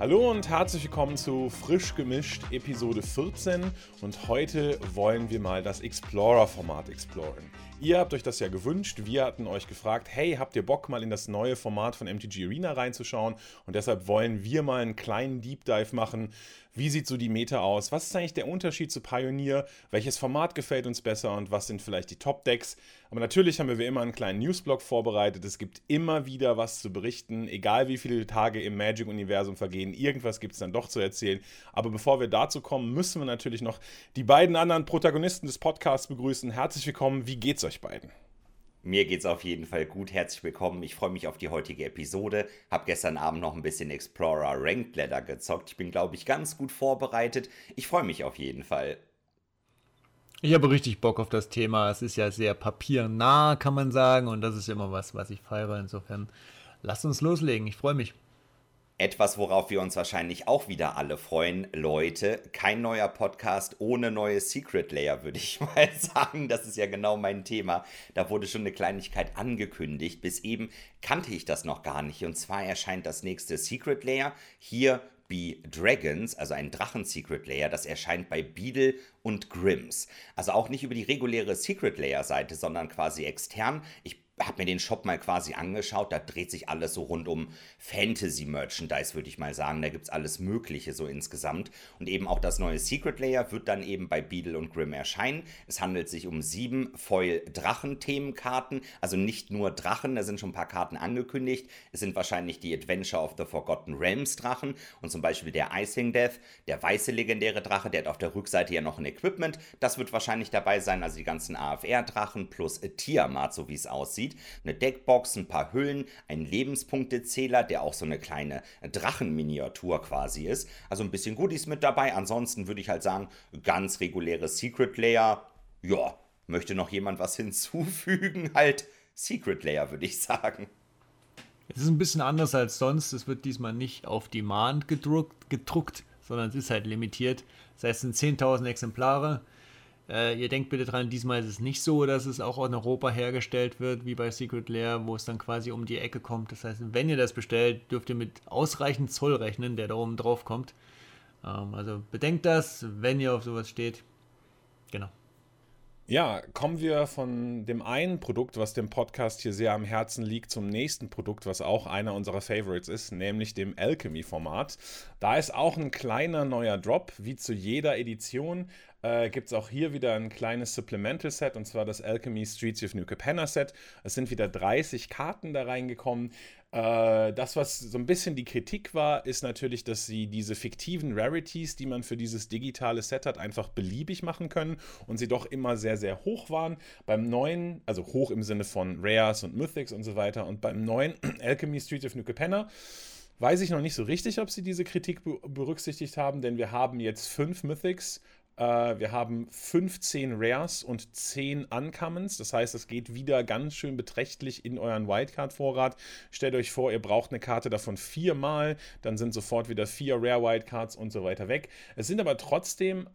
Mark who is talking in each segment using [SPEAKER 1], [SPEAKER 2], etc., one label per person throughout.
[SPEAKER 1] Hallo und herzlich willkommen zu Frisch gemischt Episode 14 und heute wollen wir mal das Explorer-Format exploren. Ihr habt euch das ja gewünscht, wir hatten euch gefragt, hey, habt ihr Bock mal in das neue Format von MTG Arena reinzuschauen und deshalb wollen wir mal einen kleinen Deep Dive machen wie sieht so die Meta aus? Was ist eigentlich der Unterschied zu Pioneer? Welches Format gefällt uns besser und was sind vielleicht die Top-Decks? Aber natürlich haben wir wie immer einen kleinen Newsblog vorbereitet. Es gibt immer wieder was zu berichten, egal wie viele Tage im Magic-Universum vergehen. Irgendwas gibt es dann doch zu erzählen. Aber bevor wir dazu kommen, müssen wir natürlich noch die beiden anderen Protagonisten des Podcasts begrüßen. Herzlich willkommen. Wie geht's euch beiden?
[SPEAKER 2] Mir geht's auf jeden Fall gut. Herzlich willkommen. Ich freue mich auf die heutige Episode. Hab gestern Abend noch ein bisschen Explorer Ranked Ladder gezockt. Ich bin, glaube ich, ganz gut vorbereitet. Ich freue mich auf jeden Fall.
[SPEAKER 3] Ich habe richtig Bock auf das Thema. Es ist ja sehr papiernah, kann man sagen. Und das ist immer was, was ich feiere. Insofern, lasst uns loslegen. Ich freue mich.
[SPEAKER 2] Etwas, worauf wir uns wahrscheinlich auch wieder alle freuen, Leute. Kein neuer Podcast ohne neue Secret Layer, würde ich mal sagen. Das ist ja genau mein Thema. Da wurde schon eine Kleinigkeit angekündigt. Bis eben kannte ich das noch gar nicht. Und zwar erscheint das nächste Secret Layer hier Be Dragons, also ein Drachen-Secret Layer, das erscheint bei Beadle und Grimms. Also auch nicht über die reguläre Secret Layer-Seite, sondern quasi extern. Ich habe mir den Shop mal quasi angeschaut. Da dreht sich alles so rund um Fantasy-Merchandise, würde ich mal sagen. Da gibt es alles Mögliche so insgesamt. Und eben auch das neue Secret Layer wird dann eben bei Beadle und Grimm erscheinen. Es handelt sich um sieben Foil-Drachen-Themenkarten. Also nicht nur Drachen, da sind schon ein paar Karten angekündigt. Es sind wahrscheinlich die Adventure of the Forgotten Realms Drachen und zum Beispiel der Icing Death, der weiße legendäre Drache, der hat auf der Rückseite ja noch ein Equipment. Das wird wahrscheinlich dabei sein. Also die ganzen AFR-Drachen plus Tiamat, so wie es aussieht sieht. Eine Deckbox, ein paar Hüllen, ein Lebenspunktezähler, der auch so eine kleine Drachenminiatur quasi ist. Also ein bisschen Goodies mit dabei. Ansonsten würde ich halt sagen, ganz reguläre Secret Layer. Ja, möchte noch jemand was hinzufügen? Halt Secret Layer, würde ich sagen.
[SPEAKER 3] Es ist ein bisschen anders als sonst. Es wird diesmal nicht auf Demand gedruckt, gedruckt sondern es ist halt limitiert. Das heißt, es sind 10.000 Exemplare. Äh, ihr denkt bitte dran, diesmal ist es nicht so, dass es auch in Europa hergestellt wird, wie bei Secret Lair, wo es dann quasi um die Ecke kommt. Das heißt, wenn ihr das bestellt, dürft ihr mit ausreichend Zoll rechnen, der da oben drauf kommt. Ähm, also bedenkt das, wenn ihr auf sowas steht. Genau.
[SPEAKER 1] Ja, kommen wir von dem einen Produkt, was dem Podcast hier sehr am Herzen liegt, zum nächsten Produkt, was auch einer unserer Favorites ist, nämlich dem Alchemy-Format. Da ist auch ein kleiner neuer Drop, wie zu jeder Edition, äh, gibt es auch hier wieder ein kleines Supplemental Set und zwar das Alchemy Streets of New Capenna Set. Es sind wieder 30 Karten da reingekommen. Äh, das, was so ein bisschen die Kritik war, ist natürlich, dass sie diese fiktiven Rarities, die man für dieses digitale Set hat, einfach beliebig machen können und sie doch immer sehr, sehr hoch waren. Beim neuen, also hoch im Sinne von Rares und Mythics und so weiter und beim neuen Alchemy Streets of New Capenna weiß ich noch nicht so richtig, ob sie diese Kritik berücksichtigt haben, denn wir haben jetzt fünf Mythics, wir haben 15 Rares und 10 Uncommons. Das heißt, es geht wieder ganz schön beträchtlich in euren Wildcard-Vorrat. Stellt euch vor, ihr braucht eine Karte davon viermal, dann sind sofort wieder vier Rare Wildcards und so weiter weg. Es sind aber trotzdem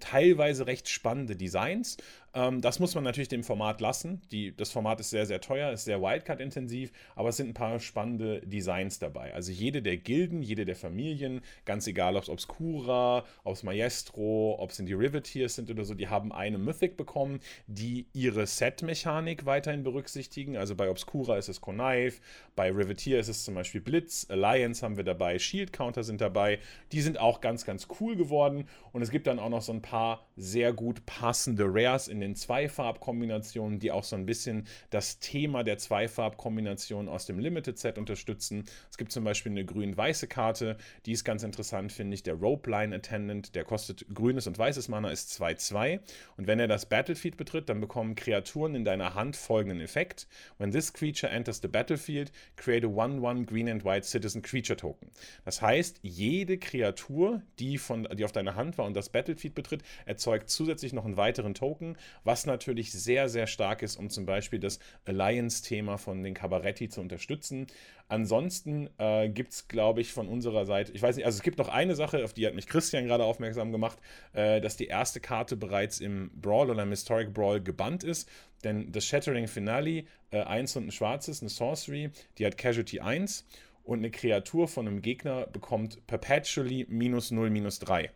[SPEAKER 1] teilweise recht spannende Designs. Ähm, das muss man natürlich dem Format lassen. Die, das Format ist sehr, sehr teuer, ist sehr Wildcard-intensiv, aber es sind ein paar spannende Designs dabei. Also jede der Gilden, jede der Familien, ganz egal, ob es Obscura, ob es Maestro, ob es in die Riveteers sind oder so, die haben eine Mythic bekommen, die ihre Set-Mechanik weiterhin berücksichtigen. Also bei Obscura ist es Connive, bei Riveteer ist es zum Beispiel Blitz, Alliance haben wir dabei, Shield Counter sind dabei. Die sind auch ganz, ganz cool geworden und es gibt dann auch noch so ein paar sehr gut passende Rares in den Zweifarbkombinationen, die auch so ein bisschen das Thema der Zweifarbkombination aus dem Limited Set unterstützen. Es gibt zum Beispiel eine grün-weiße Karte, die ist ganz interessant, finde ich. Der Rope Line Attendant, der kostet grünes und weißes Mana, ist 2-2. Und wenn er das Battlefield betritt, dann bekommen Kreaturen in deiner Hand folgenden Effekt. When this creature enters the battlefield, create a 1-1 Green and White Citizen Creature Token. Das heißt, jede Kreatur, die, von, die auf deiner Hand war und das Battlefield Battlefield betritt, erzeugt zusätzlich noch einen weiteren Token, was natürlich sehr, sehr stark ist, um zum Beispiel das Alliance-Thema von den Cabaretti zu unterstützen. Ansonsten äh, gibt es, glaube ich, von unserer Seite, ich weiß nicht, also es gibt noch eine Sache, auf die hat mich Christian gerade aufmerksam gemacht, äh, dass die erste Karte bereits im Brawl oder im Historic Brawl gebannt ist. Denn das Shattering Finale, äh, 1 und ein schwarzes, eine Sorcery, die hat Casualty 1 und eine Kreatur von einem Gegner bekommt perpetually minus 0, minus 3.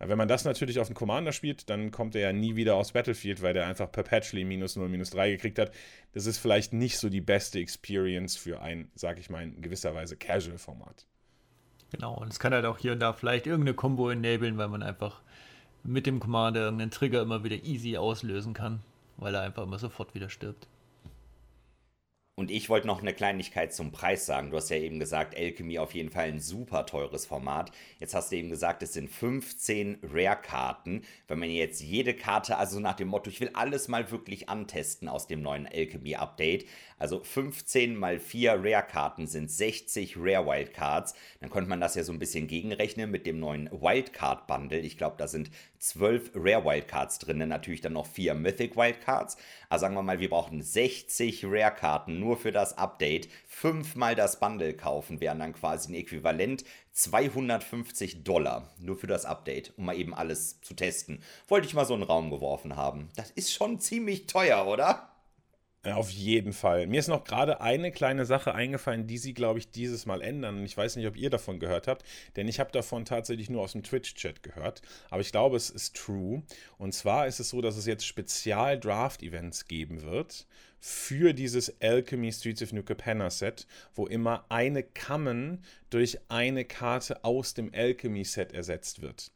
[SPEAKER 1] Wenn man das natürlich auf den Commander spielt, dann kommt er ja nie wieder aufs Battlefield, weil der einfach perpetually minus 0, minus 3 gekriegt hat. Das ist vielleicht nicht so die beste Experience für ein, sag ich mal, in gewisser Weise Casual-Format.
[SPEAKER 3] Genau, und es kann halt auch hier und da vielleicht irgendeine Combo enablen, weil man einfach mit dem Commander irgendeinen Trigger immer wieder easy auslösen kann, weil er einfach immer sofort wieder stirbt.
[SPEAKER 2] Und ich wollte noch eine Kleinigkeit zum Preis sagen. Du hast ja eben gesagt, Alchemy auf jeden Fall ein super teures Format. Jetzt hast du eben gesagt, es sind 15 Rare-Karten. Wenn man jetzt jede Karte, also nach dem Motto, ich will alles mal wirklich antesten aus dem neuen Alchemy-Update, also 15 mal 4 Rare-Karten sind 60 Rare-Wildcards. Dann könnte man das ja so ein bisschen gegenrechnen mit dem neuen Wildcard-Bundle. Ich glaube, da sind 12 Rare-Wildcards drin, natürlich dann noch 4 Mythic-Wildcards. Also sagen wir mal, wir brauchen 60 Rare-Karten nur für das Update. Fünfmal das Bundle kaufen wären dann quasi ein Äquivalent 250 Dollar nur für das Update, um mal eben alles zu testen. Wollte ich mal so in den Raum geworfen haben. Das ist schon ziemlich teuer, oder?
[SPEAKER 1] Auf jeden Fall. Mir ist noch gerade eine kleine Sache eingefallen, die sie, glaube ich, dieses Mal ändern. Und ich weiß nicht, ob ihr davon gehört habt, denn ich habe davon tatsächlich nur aus dem Twitch-Chat gehört. Aber ich glaube, es ist true. Und zwar ist es so, dass es jetzt Spezial-Draft-Events geben wird für dieses Alchemy Streets of New Capenna Set, wo immer eine Common durch eine Karte aus dem Alchemy Set ersetzt wird.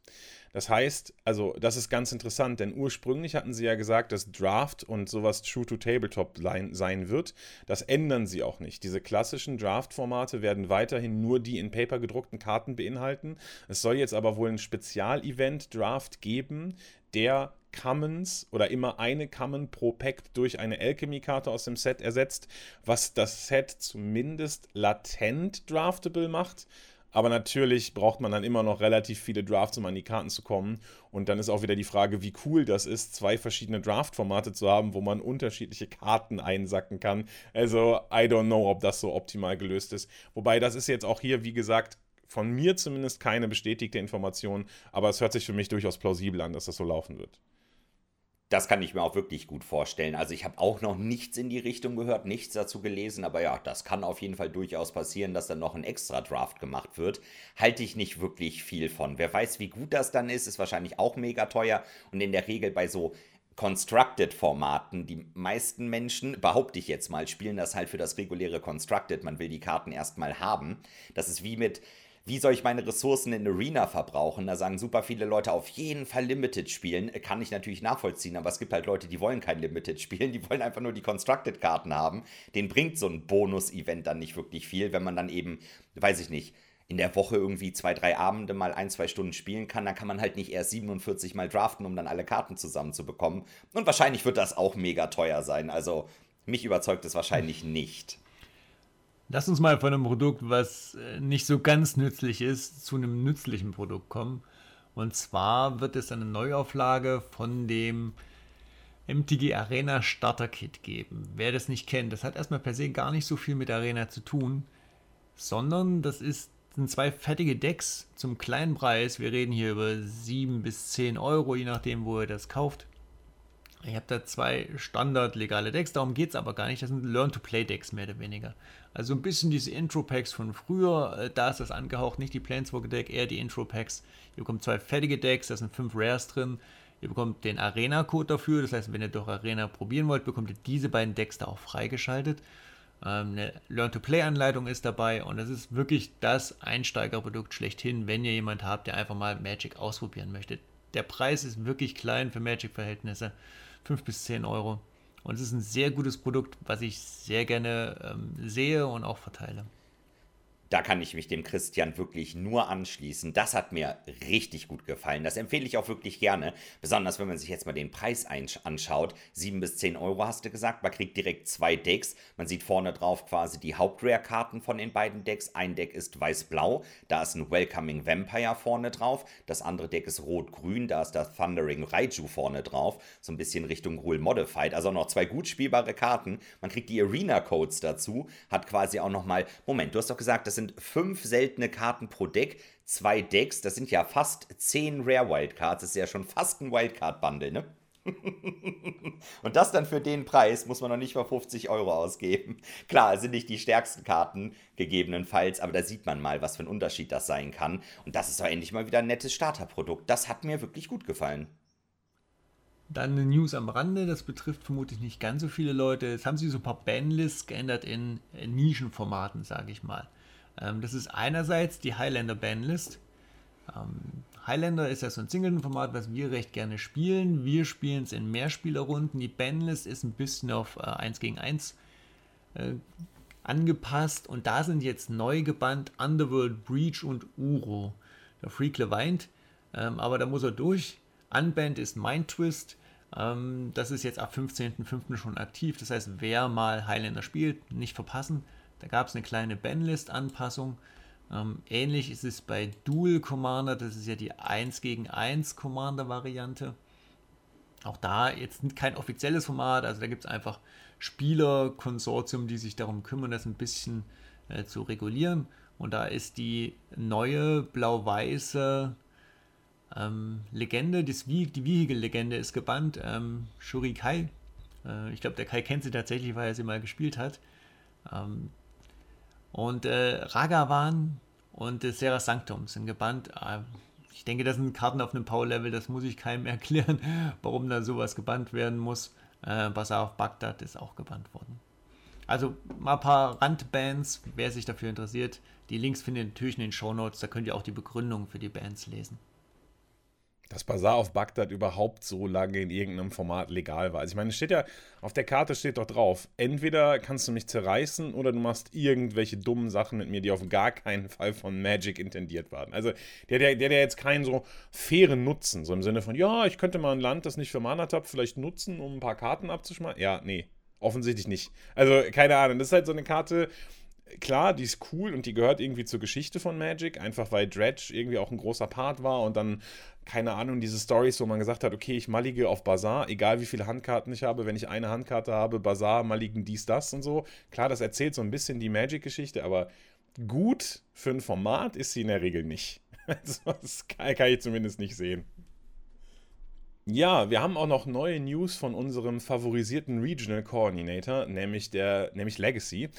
[SPEAKER 1] Das heißt, also das ist ganz interessant, denn ursprünglich hatten sie ja gesagt, dass Draft und sowas True to Tabletop sein wird. Das ändern sie auch nicht. Diese klassischen Draft-Formate werden weiterhin nur die in Paper gedruckten Karten beinhalten. Es soll jetzt aber wohl ein Spezial-Event-Draft geben, der Commons oder immer eine Common pro Pack durch eine Alchemy-Karte aus dem Set ersetzt, was das Set zumindest latent draftable macht. Aber natürlich braucht man dann immer noch relativ viele Drafts, um an die Karten zu kommen. Und dann ist auch wieder die Frage, wie cool das ist, zwei verschiedene Draft-Formate zu haben, wo man unterschiedliche Karten einsacken kann. Also, I don't know, ob das so optimal gelöst ist. Wobei, das ist jetzt auch hier, wie gesagt, von mir zumindest keine bestätigte Information. Aber es hört sich für mich durchaus plausibel an, dass das so laufen wird.
[SPEAKER 2] Das kann ich mir auch wirklich gut vorstellen. Also ich habe auch noch nichts in die Richtung gehört, nichts dazu gelesen, aber ja, das kann auf jeden Fall durchaus passieren, dass dann noch ein extra Draft gemacht wird. Halte ich nicht wirklich viel von. Wer weiß, wie gut das dann ist, ist wahrscheinlich auch mega teuer und in der Regel bei so Constructed-Formaten. Die meisten Menschen, behaupte ich jetzt mal, spielen das halt für das reguläre Constructed. Man will die Karten erstmal haben. Das ist wie mit wie soll ich meine Ressourcen in Arena verbrauchen? Da sagen super viele Leute auf jeden Fall Limited spielen. Kann ich natürlich nachvollziehen, aber es gibt halt Leute, die wollen kein Limited spielen, die wollen einfach nur die Constructed-Karten haben. Den bringt so ein Bonus-Event dann nicht wirklich viel, wenn man dann eben, weiß ich nicht, in der Woche irgendwie zwei, drei Abende mal ein, zwei Stunden spielen kann, dann kann man halt nicht erst 47 mal draften, um dann alle Karten zusammenzubekommen. Und wahrscheinlich wird das auch mega teuer sein. Also mich überzeugt es wahrscheinlich nicht.
[SPEAKER 3] Lass uns mal von einem Produkt, was äh, nicht so ganz nützlich ist, zu einem nützlichen Produkt kommen. Und zwar wird es eine Neuauflage von dem MTG Arena Starter Kit geben. Wer das nicht kennt, das hat erstmal per se gar nicht so viel mit Arena zu tun, sondern das ist, sind zwei fertige Decks zum kleinen Preis. Wir reden hier über 7 bis 10 Euro, je nachdem, wo ihr das kauft. Ich habe da zwei standard-legale Decks, darum geht es aber gar nicht. Das sind Learn-to-Play-Decks mehr oder weniger. Also ein bisschen diese Intro-Packs von früher, äh, da ist das angehaucht, nicht die Planeswalker-Deck, eher die Intro-Packs. Ihr bekommt zwei fertige Decks, da sind fünf Rares drin. Ihr bekommt den Arena-Code dafür, das heißt, wenn ihr durch Arena probieren wollt, bekommt ihr diese beiden Decks da auch freigeschaltet. Ähm, eine Learn-to-Play-Anleitung ist dabei und das ist wirklich das Einsteigerprodukt schlechthin, wenn ihr jemand habt, der einfach mal Magic ausprobieren möchte. Der Preis ist wirklich klein für Magic-Verhältnisse. 5 bis 10 Euro. Und es ist ein sehr gutes Produkt, was ich sehr gerne ähm, sehe und auch verteile
[SPEAKER 2] da kann ich mich dem Christian wirklich nur anschließen. Das hat mir richtig gut gefallen. Das empfehle ich auch wirklich gerne. Besonders wenn man sich jetzt mal den Preis anschaut. 7 bis 10 Euro hast du gesagt. Man kriegt direkt zwei Decks. Man sieht vorne drauf quasi die Hauptrare-Karten von den beiden Decks. Ein Deck ist weiß-blau. Da ist ein Welcoming Vampire vorne drauf. Das andere Deck ist rot-grün. Da ist das Thundering Raiju vorne drauf. So ein bisschen Richtung Rule Modified. Also noch zwei gut spielbare Karten. Man kriegt die Arena-Codes dazu. Hat quasi auch nochmal. Moment, du hast doch gesagt, das sind sind fünf seltene Karten pro Deck, zwei Decks, das sind ja fast zehn Rare Wildcards, das ist ja schon fast ein Wildcard-Bundle, ne? Und das dann für den Preis muss man noch nicht mal 50 Euro ausgeben. Klar, es sind nicht die stärksten Karten gegebenenfalls, aber da sieht man mal, was für ein Unterschied das sein kann. Und das ist doch endlich mal wieder ein nettes Starterprodukt. Das hat mir wirklich gut gefallen.
[SPEAKER 3] Dann eine News am Rande, das betrifft vermutlich nicht ganz so viele Leute. Jetzt haben sie so ein paar Bandlists geändert in, in Nischenformaten, sage ich mal. Ähm, das ist einerseits die Highlander Bandlist. Ähm, Highlander ist ja so ein Singleton-Format, was wir recht gerne spielen. Wir spielen es in Mehrspielerrunden. Die Bandlist ist ein bisschen auf äh, 1 gegen 1 äh, angepasst und da sind jetzt neu gebannt Underworld Breach und Uro. Der Freak weint, ähm, aber da muss er durch. Unbanned ist Mind Twist. Ähm, das ist jetzt ab 15.05. schon aktiv. Das heißt, wer mal Highlander spielt, nicht verpassen. Da gab es eine kleine Bandlist-Anpassung. Ähm, ähnlich ist es bei Dual Commander, das ist ja die 1 gegen 1 Commander-Variante. Auch da jetzt kein offizielles Format, also da gibt es einfach Spielerkonsortium, die sich darum kümmern, das ein bisschen äh, zu regulieren. Und da ist die neue blau-weiße ähm, Legende, das, die Vehicle-Legende ist gebannt, ähm, Shuri Kai. Äh, ich glaube, der Kai kennt sie tatsächlich, weil er sie mal gespielt hat. Ähm, und äh, Ragavan und äh, Serra Sanctum sind gebannt. Äh, ich denke, das sind Karten auf einem Power-Level, das muss ich keinem erklären, warum da sowas gebannt werden muss. Äh, Bazaar auf Bagdad ist auch gebannt worden. Also mal ein paar Randbands, wer sich dafür interessiert. Die Links findet ihr natürlich in den Show Notes, da könnt ihr auch die Begründung für die Bands lesen
[SPEAKER 1] dass Bazaar auf Bagdad überhaupt so lange in irgendeinem Format legal war. Also ich meine, es steht ja, auf der Karte steht doch drauf, entweder kannst du mich zerreißen oder du machst irgendwelche dummen Sachen mit mir, die auf gar keinen Fall von Magic intendiert waren. Also der, der, der, jetzt keinen so fairen Nutzen, so im Sinne von, ja, ich könnte mal ein Land, das nicht für Mana habe, vielleicht nutzen, um ein paar Karten abzuschmeißen. Ja, nee, offensichtlich nicht. Also keine Ahnung, das ist halt so eine Karte, klar, die ist cool und die gehört irgendwie zur Geschichte von Magic, einfach weil Dredge irgendwie auch ein großer Part war und dann keine Ahnung, diese Stories, wo man gesagt hat, okay, ich mallige auf Bazaar, egal wie viele Handkarten ich habe, wenn ich eine Handkarte habe, Bazaar, malligen dies, das und so. Klar, das erzählt so ein bisschen die Magic-Geschichte, aber gut für ein Format ist sie in der Regel nicht. Also, das kann, ich zumindest nicht sehen. Ja, wir haben auch noch neue News von unserem favorisierten Regional Coordinator, nämlich der, nämlich Legacy.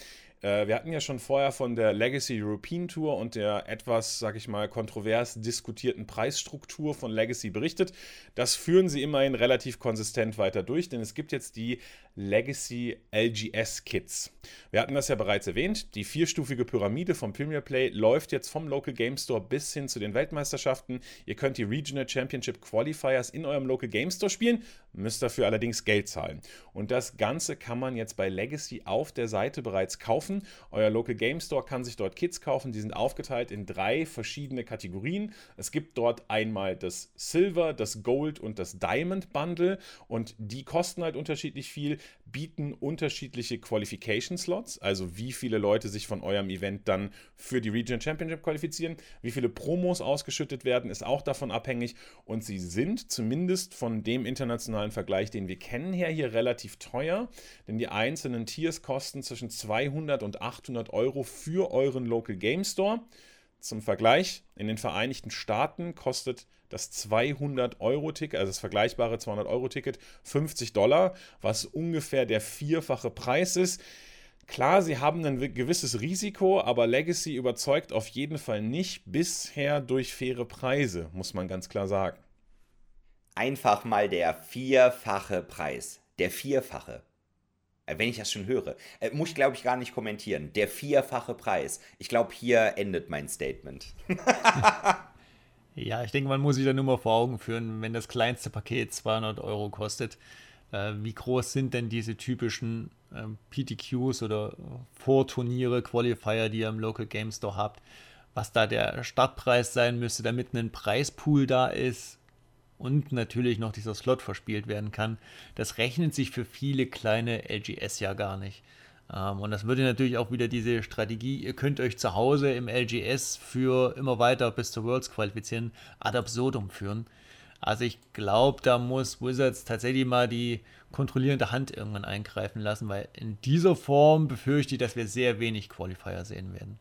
[SPEAKER 1] Äh, wir hatten ja schon vorher von der Legacy European Tour und der etwas, sag ich mal, kontrovers diskutierten Preisstruktur von Legacy berichtet. Das führen sie immerhin relativ konsistent weiter durch, denn es gibt jetzt die Legacy LGS Kits. Wir hatten das ja bereits erwähnt. Die vierstufige Pyramide vom Premier Play läuft jetzt vom Local Game Store bis hin zu den Weltmeisterschaften. Ihr könnt die Regional Championship Qualifiers in eurem Local Game Store spielen, müsst dafür allerdings Geld zahlen. Und das Ganze kann man jetzt bei Legacy auf der Seite bereits kaufen. Euer Local Game Store kann sich dort Kits kaufen. Die sind aufgeteilt in drei verschiedene Kategorien. Es gibt dort einmal das Silver, das Gold und das Diamond Bundle und die kosten halt unterschiedlich viel, bieten unterschiedliche Qualification Slots, also wie viele Leute sich von eurem Event dann für die Regional Championship qualifizieren. Wie viele Promos ausgeschüttet werden, ist auch davon abhängig und sie sind zumindest von dem internationalen Vergleich, den wir kennen, her hier relativ teuer, denn die einzelnen Tiers kosten zwischen 200 und 800 Euro für euren Local Game Store. Zum Vergleich, in den Vereinigten Staaten kostet das 200-Euro-Ticket, also das vergleichbare 200-Euro-Ticket, 50 Dollar, was ungefähr der vierfache Preis ist. Klar, sie haben ein gewisses Risiko, aber Legacy überzeugt auf jeden Fall nicht bisher durch faire Preise, muss man ganz klar sagen.
[SPEAKER 2] Einfach mal der vierfache Preis. Der vierfache. Äh, wenn ich das schon höre, äh, muss ich glaube ich gar nicht kommentieren. Der vierfache Preis. Ich glaube, hier endet mein Statement.
[SPEAKER 3] ja, ich denke, man muss sich da nur mal vor Augen führen, wenn das kleinste Paket 200 Euro kostet. Äh, wie groß sind denn diese typischen äh, PTQs oder Vorturniere, Qualifier, die ihr im Local Game Store habt? Was da der Startpreis sein müsste, damit ein Preispool da ist, und natürlich noch dieser Slot verspielt werden kann, das rechnet sich für viele kleine LGS ja gar nicht. Ähm, und das würde natürlich auch wieder diese Strategie, ihr könnt euch zu Hause im LGS für immer weiter bis zur Worlds qualifizieren, ad absurdum führen. Also ich glaube, da muss Wizards tatsächlich mal die kontrollierende Hand irgendwann eingreifen lassen, weil in dieser Form befürchte ich, dass wir sehr wenig Qualifier sehen werden.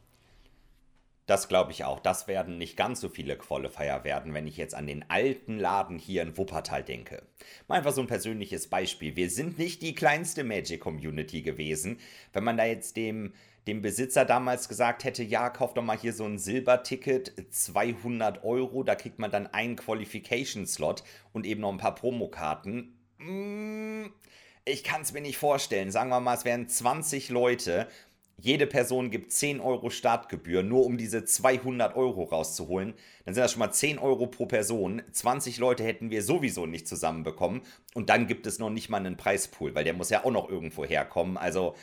[SPEAKER 2] Das glaube ich auch. Das werden nicht ganz so viele Qualifier werden, wenn ich jetzt an den alten Laden hier in Wuppertal denke. Mal einfach so ein persönliches Beispiel. Wir sind nicht die kleinste Magic-Community gewesen. Wenn man da jetzt dem, dem Besitzer damals gesagt hätte, ja, kauf doch mal hier so ein Silberticket, 200 Euro, da kriegt man dann einen Qualification-Slot und eben noch ein paar Promokarten. Mm, ich kann es mir nicht vorstellen. Sagen wir mal, es wären 20 Leute jede Person gibt 10 Euro Startgebühr, nur um diese 200 Euro rauszuholen, dann sind das schon mal 10 Euro pro Person. 20 Leute hätten wir sowieso nicht zusammenbekommen. Und dann gibt es noch nicht mal einen Preispool, weil der muss ja auch noch irgendwo herkommen. Also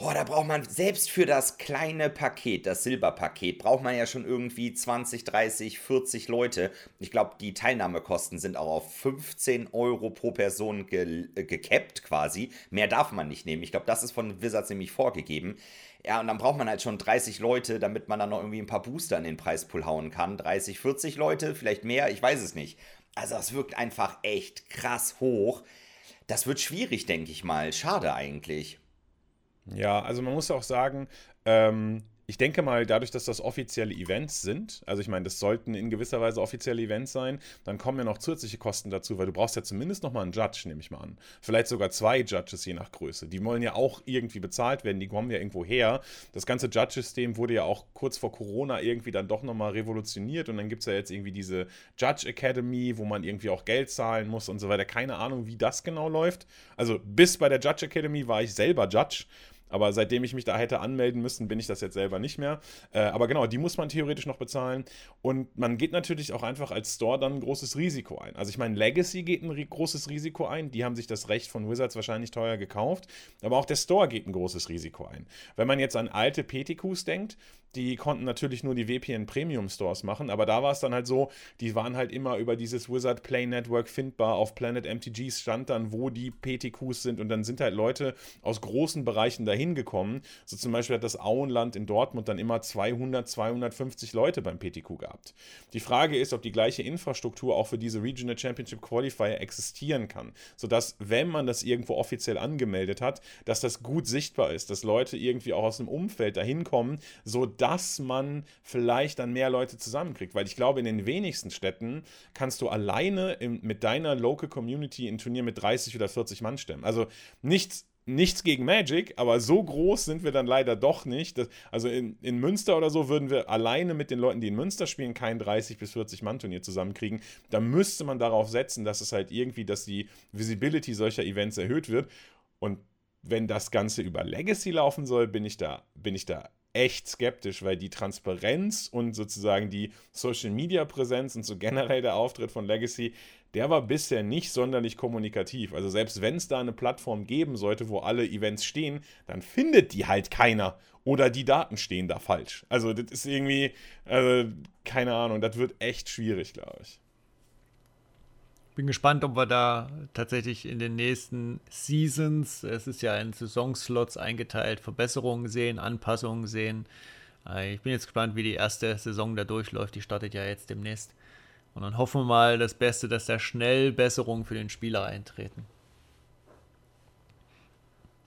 [SPEAKER 2] Oh, da braucht man selbst für das kleine Paket, das Silberpaket, braucht man ja schon irgendwie 20, 30, 40 Leute. Ich glaube, die Teilnahmekosten sind auch auf 15 Euro pro Person ge äh, gekappt quasi. Mehr darf man nicht nehmen. Ich glaube, das ist von Wizards nämlich vorgegeben. Ja, und dann braucht man halt schon 30 Leute, damit man dann noch irgendwie ein paar Booster in den Preispool hauen kann. 30, 40 Leute, vielleicht mehr, ich weiß es nicht. Also, das wirkt einfach echt krass hoch. Das wird schwierig, denke ich mal. Schade eigentlich.
[SPEAKER 1] Ja, also man muss auch sagen, ähm, ich denke mal, dadurch, dass das offizielle Events sind, also ich meine, das sollten in gewisser Weise offizielle Events sein, dann kommen ja noch zusätzliche Kosten dazu, weil du brauchst ja zumindest noch mal einen Judge, nehme ich mal an. Vielleicht sogar zwei Judges, je nach Größe. Die wollen ja auch irgendwie bezahlt werden, die kommen ja irgendwo her. Das ganze Judge-System wurde ja auch kurz vor Corona irgendwie dann doch noch mal revolutioniert und dann gibt es ja jetzt irgendwie diese Judge Academy, wo man irgendwie auch Geld zahlen muss und so weiter. Keine Ahnung, wie das genau läuft. Also bis bei der Judge Academy war ich selber Judge. Aber seitdem ich mich da hätte anmelden müssen, bin ich das jetzt selber nicht mehr. Äh, aber genau, die muss man theoretisch noch bezahlen. Und man geht natürlich auch einfach als Store dann ein großes Risiko ein. Also ich meine, Legacy geht ein großes Risiko ein. Die haben sich das Recht von Wizards wahrscheinlich teuer gekauft. Aber auch der Store geht ein großes Risiko ein. Wenn man jetzt an alte PTQs denkt, die konnten natürlich nur die VPN Premium Stores machen, aber da war es dann halt so, die waren halt immer über dieses Wizard Play Network findbar. Auf Planet MTGs stand dann, wo die PTQs sind und dann sind halt Leute aus großen Bereichen dahin gekommen. So zum Beispiel hat das Auenland in Dortmund dann immer 200, 250 Leute beim PTQ gehabt. Die Frage ist, ob die gleiche Infrastruktur auch für diese Regional Championship Qualifier existieren kann, sodass, wenn man das irgendwo offiziell angemeldet hat, dass das gut sichtbar ist, dass Leute irgendwie auch aus dem Umfeld dahin kommen, so dass man vielleicht dann mehr Leute zusammenkriegt. Weil ich glaube, in den wenigsten Städten kannst du alleine im, mit deiner Local Community ein Turnier mit 30 oder 40 Mann stemmen. Also nichts nichts gegen Magic, aber so groß sind wir dann leider doch nicht. Das, also in, in Münster oder so würden wir alleine mit den Leuten, die in Münster spielen, kein 30 bis 40 Mann Turnier zusammenkriegen. Da müsste man darauf setzen, dass es halt irgendwie, dass die Visibility solcher Events erhöht wird. Und wenn das Ganze über Legacy laufen soll, bin ich da, bin ich da echt skeptisch, weil die Transparenz und sozusagen die Social Media Präsenz und so generell der Auftritt von Legacy, der war bisher nicht sonderlich kommunikativ. Also selbst wenn es da eine Plattform geben sollte, wo alle Events stehen, dann findet die halt keiner oder die Daten stehen da falsch. Also das ist irgendwie, also, keine Ahnung, das wird echt schwierig, glaube ich
[SPEAKER 3] bin gespannt, ob wir da tatsächlich in den nächsten Seasons, es ist ja in Saisonslots eingeteilt, Verbesserungen sehen, Anpassungen sehen. Äh, ich bin jetzt gespannt, wie die erste Saison da durchläuft. Die startet ja jetzt demnächst. Und dann hoffen wir mal das Beste, dass da schnell Besserungen für den Spieler eintreten.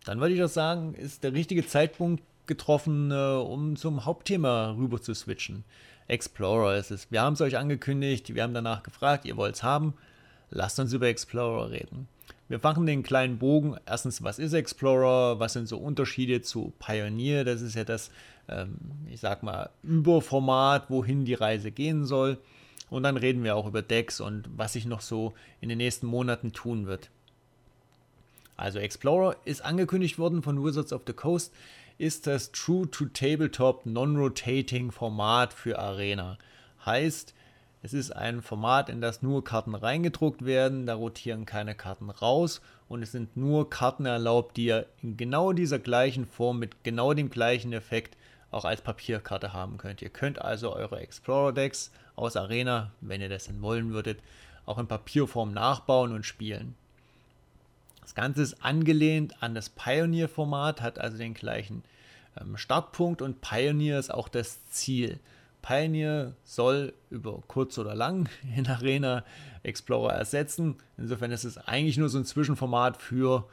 [SPEAKER 3] Dann würde ich doch sagen, ist der richtige Zeitpunkt getroffen, äh, um zum Hauptthema rüber zu switchen. Explorer ist es. Wir haben es euch angekündigt, wir haben danach gefragt, ihr wollt es haben lasst uns über Explorer reden. Wir machen den kleinen Bogen. Erstens, was ist Explorer? Was sind so Unterschiede zu Pioneer? Das ist ja das, ähm, ich sag mal, Überformat, wohin die Reise gehen soll. Und dann reden wir auch über Decks und was sich noch so in den nächsten Monaten tun wird. Also Explorer ist angekündigt worden von Wizards of the Coast, ist das True-to-Tabletop Non-Rotating Format für Arena. Heißt, es ist ein Format, in das nur Karten reingedruckt werden, da rotieren keine Karten raus und es sind nur Karten erlaubt, die ihr in genau dieser gleichen Form mit genau dem gleichen Effekt auch als Papierkarte haben könnt. Ihr könnt also eure Explorer Decks aus Arena, wenn ihr das denn wollen würdet, auch in Papierform nachbauen und spielen. Das Ganze ist angelehnt an das Pioneer-Format, hat also den gleichen ähm, Startpunkt und Pioneer ist auch das Ziel. Pioneer soll über kurz oder lang in Arena Explorer ersetzen. Insofern ist es eigentlich nur so ein Zwischenformat für,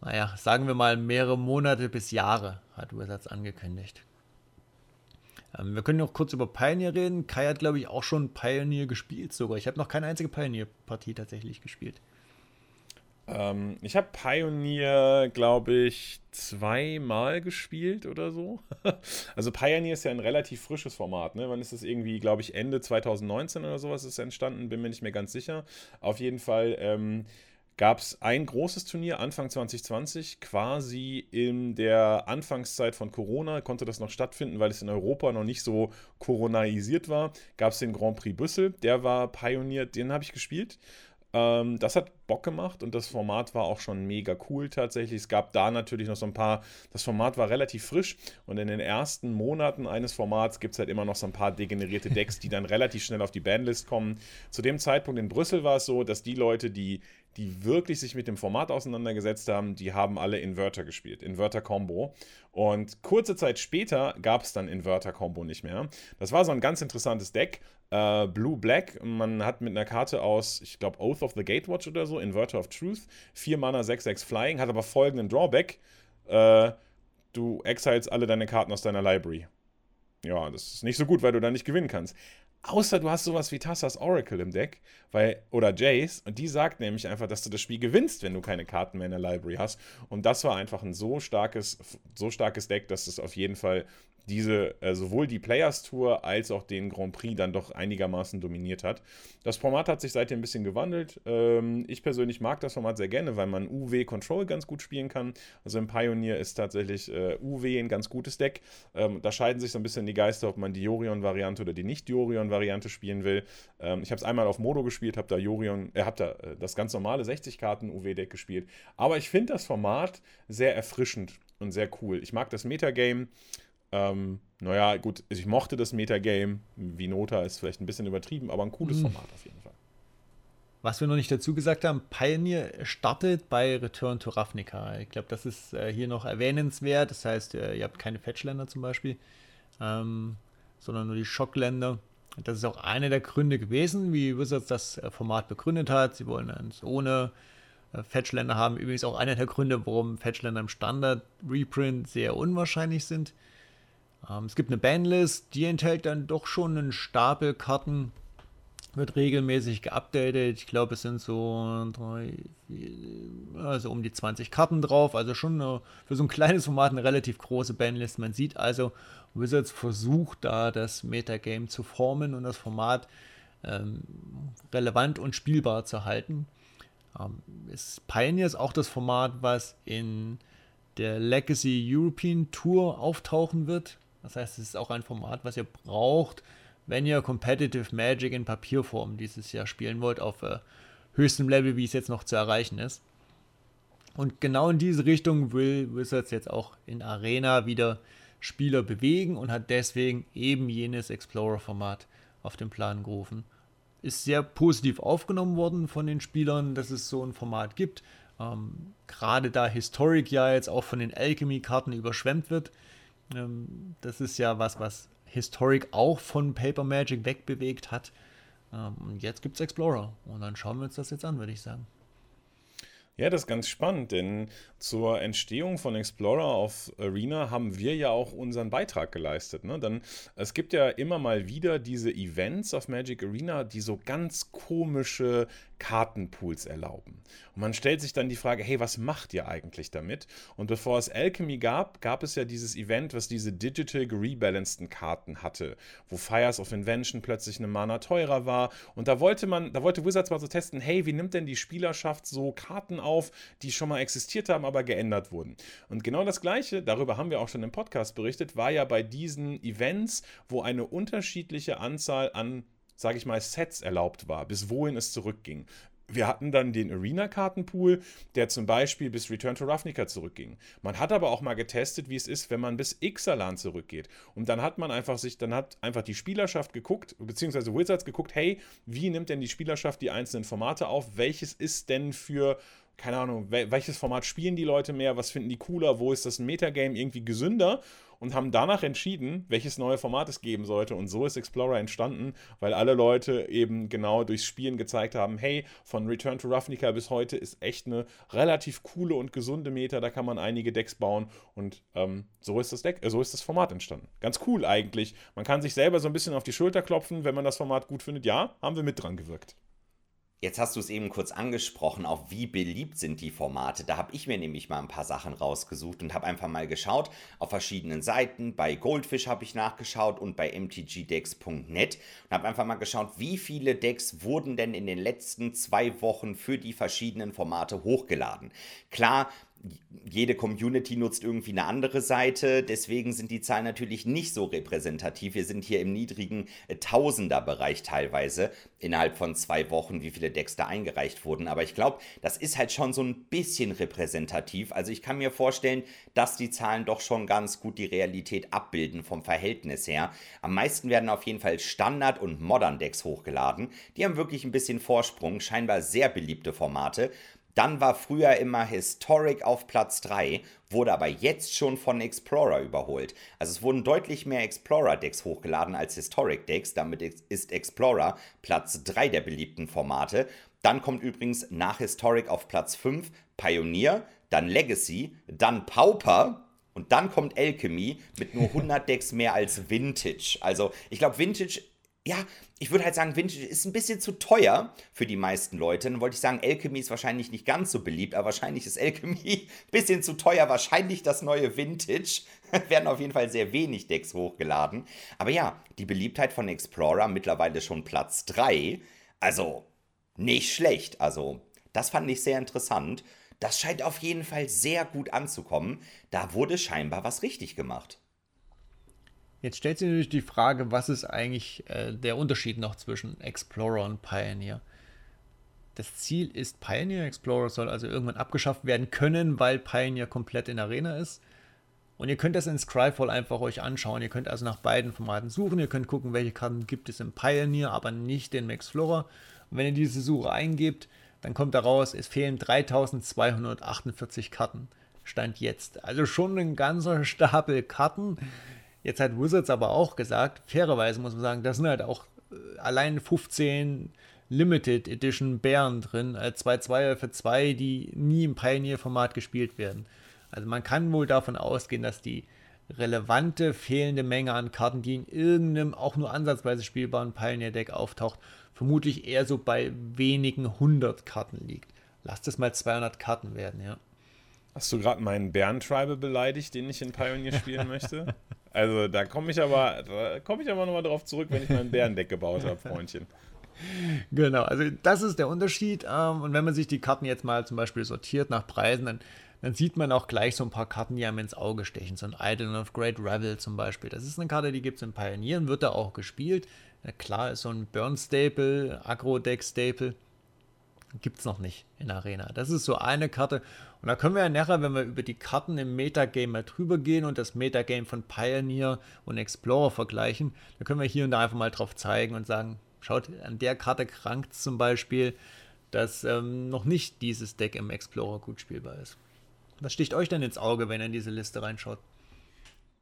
[SPEAKER 3] naja, sagen wir mal mehrere Monate bis Jahre, hat Wizards angekündigt. Ähm, wir können noch kurz über Pioneer reden. Kai hat, glaube ich, auch schon Pioneer gespielt sogar. Ich habe noch keine einzige Pioneer-Partie tatsächlich gespielt.
[SPEAKER 1] Ähm, ich habe Pioneer, glaube ich, zweimal gespielt oder so. also Pioneer ist ja ein relativ frisches Format. Ne? Wann ist das irgendwie, glaube ich, Ende 2019 oder sowas ist entstanden? Bin mir nicht mehr ganz sicher. Auf jeden Fall ähm, gab es ein großes Turnier Anfang 2020, quasi in der Anfangszeit von Corona, konnte das noch stattfinden, weil es in Europa noch nicht so coronaisiert war. Gab es den Grand Prix Brüssel, der war Pioneer, den habe ich gespielt. Ähm, das hat Bock gemacht und das Format war auch schon mega cool tatsächlich. Es gab da natürlich noch so ein paar, das Format war relativ frisch und in den ersten Monaten eines Formats gibt es halt immer noch so ein paar degenerierte Decks, die dann relativ schnell auf die Bandlist kommen. Zu dem Zeitpunkt in Brüssel war es so, dass die Leute, die die wirklich sich mit dem Format auseinandergesetzt haben, die haben alle Inverter gespielt, Inverter Combo. Und kurze Zeit später gab es dann Inverter Combo nicht mehr. Das war so ein ganz interessantes Deck. Äh, Blue Black, man hat mit einer Karte aus, ich glaube, Oath of the Gatewatch oder so, Inverter of Truth, 4 Mana, 6, 6 Flying, hat aber folgenden Drawback. Äh, du exiles alle deine Karten aus deiner Library. Ja, das ist nicht so gut, weil du da nicht gewinnen kannst. Außer du hast sowas wie Tassas Oracle im Deck, weil, oder Jace, und die sagt nämlich einfach, dass du das Spiel gewinnst, wenn du keine Karten mehr in der Library hast. Und das war einfach ein so starkes, so starkes Deck, dass es auf jeden Fall diese äh, sowohl die Players Tour als auch den Grand Prix dann doch einigermaßen dominiert hat. Das Format hat sich seitdem ein bisschen gewandelt. Ähm, ich persönlich mag das Format sehr gerne, weil man UW Control ganz gut spielen kann. Also im Pioneer ist tatsächlich äh, UW ein ganz gutes Deck. Ähm, da scheiden sich so ein bisschen die Geister, ob man die Jorion-Variante oder die Nicht-Jorion-Variante spielen will. Ähm, ich habe es einmal auf Modo gespielt, habe da Jorion, äh, habe da äh, das ganz normale 60 Karten UW-Deck gespielt. Aber ich finde das Format sehr erfrischend und sehr cool. Ich mag das Metagame. Ähm, naja, gut, ich mochte das Metagame. Wie Nota ist vielleicht ein bisschen übertrieben, aber ein cooles mhm. Format auf jeden Fall.
[SPEAKER 3] Was wir noch nicht dazu gesagt haben, Pioneer startet bei Return to Ravnica. Ich glaube, das ist äh, hier noch erwähnenswert. Das heißt, äh, ihr habt keine Fetchländer zum Beispiel, ähm, sondern nur die Schockländer. Das ist auch einer der Gründe gewesen, wie Wizards das äh, Format begründet hat. Sie wollen es ohne äh, Fetchländer haben. Übrigens auch einer der Gründe, warum Fetchländer im Standard-Reprint sehr unwahrscheinlich sind. Ähm, es gibt eine Bandlist, die enthält dann doch schon einen Stapel Karten, wird regelmäßig geupdatet. Ich glaube, es sind so drei, also um die 20 Karten drauf. Also schon eine, für so ein kleines Format eine relativ große Bandlist. Man sieht also, Wizards versucht da das Metagame zu formen und das Format ähm, relevant und spielbar zu halten. Ähm, ist Pioneers auch das Format, was in der Legacy European Tour auftauchen wird. Das heißt, es ist auch ein Format, was ihr braucht, wenn ihr Competitive Magic in Papierform dieses Jahr spielen wollt, auf äh, höchstem Level, wie es jetzt noch zu erreichen ist. Und genau in diese Richtung will Wizards jetzt auch in Arena wieder Spieler bewegen und hat deswegen eben jenes Explorer-Format auf den Plan gerufen. Ist sehr positiv aufgenommen worden von den Spielern, dass es so ein Format gibt. Ähm, Gerade da Historic ja jetzt auch von den Alchemy-Karten überschwemmt wird, ähm, das ist ja was, was Historic auch von Paper Magic wegbewegt hat. Ähm, und jetzt gibt es Explorer. Und dann schauen wir uns das jetzt an, würde ich sagen.
[SPEAKER 1] Ja, das ist ganz spannend, denn zur Entstehung von Explorer auf Arena haben wir ja auch unseren Beitrag geleistet. Ne? Dann, es gibt ja immer mal wieder diese Events auf Magic Arena, die so ganz komische Kartenpools erlauben. Und man stellt sich dann die Frage, hey, was macht ihr eigentlich damit? Und bevor es Alchemy gab, gab es ja dieses Event, was diese digital rebalanceden Karten hatte, wo Fires of Invention plötzlich eine Mana teurer war. Und da wollte man, da wollte Wizards mal so testen, hey, wie nimmt denn die Spielerschaft so Karten auf, die schon mal existiert haben, aber geändert wurden? Und genau das Gleiche, darüber haben wir auch schon im Podcast berichtet, war ja bei diesen Events, wo eine unterschiedliche Anzahl an sage ich mal, Sets erlaubt war, bis wohin es zurückging. Wir hatten dann den Arena-Kartenpool, der zum Beispiel bis Return to Ravnica zurückging. Man hat aber auch mal getestet, wie es ist, wenn man bis Ixalan zurückgeht. Und dann hat man einfach sich, dann hat einfach die Spielerschaft geguckt, beziehungsweise Wizards geguckt, hey, wie nimmt denn die Spielerschaft die einzelnen Formate auf? Welches ist denn für keine Ahnung, welches Format spielen die Leute mehr, was finden die cooler, wo ist das Metagame irgendwie gesünder und haben danach entschieden, welches neue Format es geben sollte. Und so ist Explorer entstanden, weil alle Leute eben genau durchs Spielen gezeigt haben, hey, von Return to Ravnica bis heute ist echt eine relativ coole und gesunde Meta, da kann man einige Decks bauen und ähm, so ist das Deck, äh, so ist das Format entstanden. Ganz cool eigentlich. Man kann sich selber so ein bisschen auf die Schulter klopfen, wenn man das Format gut findet. Ja, haben wir mit dran gewirkt.
[SPEAKER 2] Jetzt hast du es eben kurz angesprochen, auch wie beliebt sind die Formate. Da habe ich mir nämlich mal ein paar Sachen rausgesucht und habe einfach mal geschaut auf verschiedenen Seiten. Bei Goldfish habe ich nachgeschaut und bei mtgdecks.net und habe einfach mal geschaut, wie viele Decks wurden denn in den letzten zwei Wochen für die verschiedenen Formate hochgeladen. Klar, jede Community nutzt irgendwie eine andere Seite, deswegen sind die Zahlen natürlich nicht so repräsentativ. Wir sind hier im niedrigen äh, Tausender-Bereich teilweise innerhalb von zwei Wochen, wie viele Decks da eingereicht wurden. Aber ich glaube, das ist halt schon so ein bisschen repräsentativ. Also ich kann mir vorstellen, dass die Zahlen doch schon ganz gut die Realität abbilden vom Verhältnis her. Am meisten werden auf jeden Fall Standard- und Modern-Decks hochgeladen. Die haben wirklich ein bisschen Vorsprung, scheinbar sehr beliebte Formate. Dann war früher immer Historic auf Platz 3, wurde aber jetzt schon von Explorer überholt. Also es wurden deutlich mehr Explorer-Decks hochgeladen als Historic-Decks. Damit ist Explorer Platz 3 der beliebten Formate. Dann kommt übrigens nach Historic auf Platz 5 Pioneer, dann Legacy, dann Pauper, und dann kommt Alchemy mit nur 100 Decks mehr als Vintage. Also ich glaube, Vintage ja, ich würde halt sagen, Vintage ist ein bisschen zu teuer für die meisten Leute. Dann wollte ich sagen, Alchemy ist wahrscheinlich nicht ganz so beliebt, aber wahrscheinlich ist Alchemy ein bisschen zu teuer. Wahrscheinlich das neue Vintage. Werden auf jeden Fall sehr wenig Decks hochgeladen. Aber ja, die Beliebtheit von Explorer mittlerweile schon Platz 3. Also, nicht schlecht. Also, das fand ich sehr interessant. Das scheint auf jeden Fall sehr gut anzukommen. Da wurde scheinbar was richtig gemacht.
[SPEAKER 3] Jetzt stellt sich natürlich die Frage, was ist eigentlich äh, der Unterschied noch zwischen Explorer und Pioneer? Das Ziel ist Pioneer. Explorer soll also irgendwann abgeschafft werden können, weil Pioneer komplett in Arena ist. Und ihr könnt das in Scryfall einfach euch anschauen. Ihr könnt also nach beiden Formaten suchen. Ihr könnt gucken, welche Karten gibt es im Pioneer, aber nicht in Explorer. Und wenn ihr diese Suche eingebt, dann kommt daraus, es fehlen 3248 Karten. Stand jetzt. Also schon ein ganzer Stapel Karten Jetzt hat Wizards aber auch gesagt, fairerweise muss man sagen, da sind halt auch äh, allein 15 Limited Edition Bären drin, äh, zwei Zweier für zwei, die nie im Pioneer-Format gespielt werden. Also man kann wohl davon ausgehen, dass die relevante fehlende Menge an Karten, die in irgendeinem auch nur ansatzweise spielbaren Pioneer-Deck auftaucht, vermutlich eher so bei wenigen hundert Karten liegt. Lasst es mal 200 Karten werden, ja.
[SPEAKER 1] Hast du gerade meinen Bären-Tribal beleidigt, den ich in Pioneer spielen möchte? Also da komme ich aber, da komme ich aber nochmal drauf zurück, wenn ich mein Bärendeck gebaut habe, Freundchen.
[SPEAKER 3] Genau, also das ist der Unterschied. Ähm, und wenn man sich die Karten jetzt mal zum Beispiel sortiert nach Preisen, dann, dann sieht man auch gleich so ein paar Karten, die einem ins Auge stechen. So ein Idol of Great Revel zum Beispiel. Das ist eine Karte, die gibt es in Pioneer wird da auch gespielt. Klar ist so ein Burn-Staple, Agro-Deck-Staple. Gibt es noch nicht in Arena. Das ist so eine Karte. Und da können wir ja nachher, wenn wir über die Karten im Metagame mal drüber gehen und das Metagame von Pioneer und Explorer vergleichen, da können wir hier und da einfach mal drauf zeigen und sagen, schaut, an der Karte krankt zum Beispiel, dass ähm, noch nicht dieses Deck im Explorer gut spielbar ist. Was sticht euch denn ins Auge, wenn ihr in diese Liste reinschaut?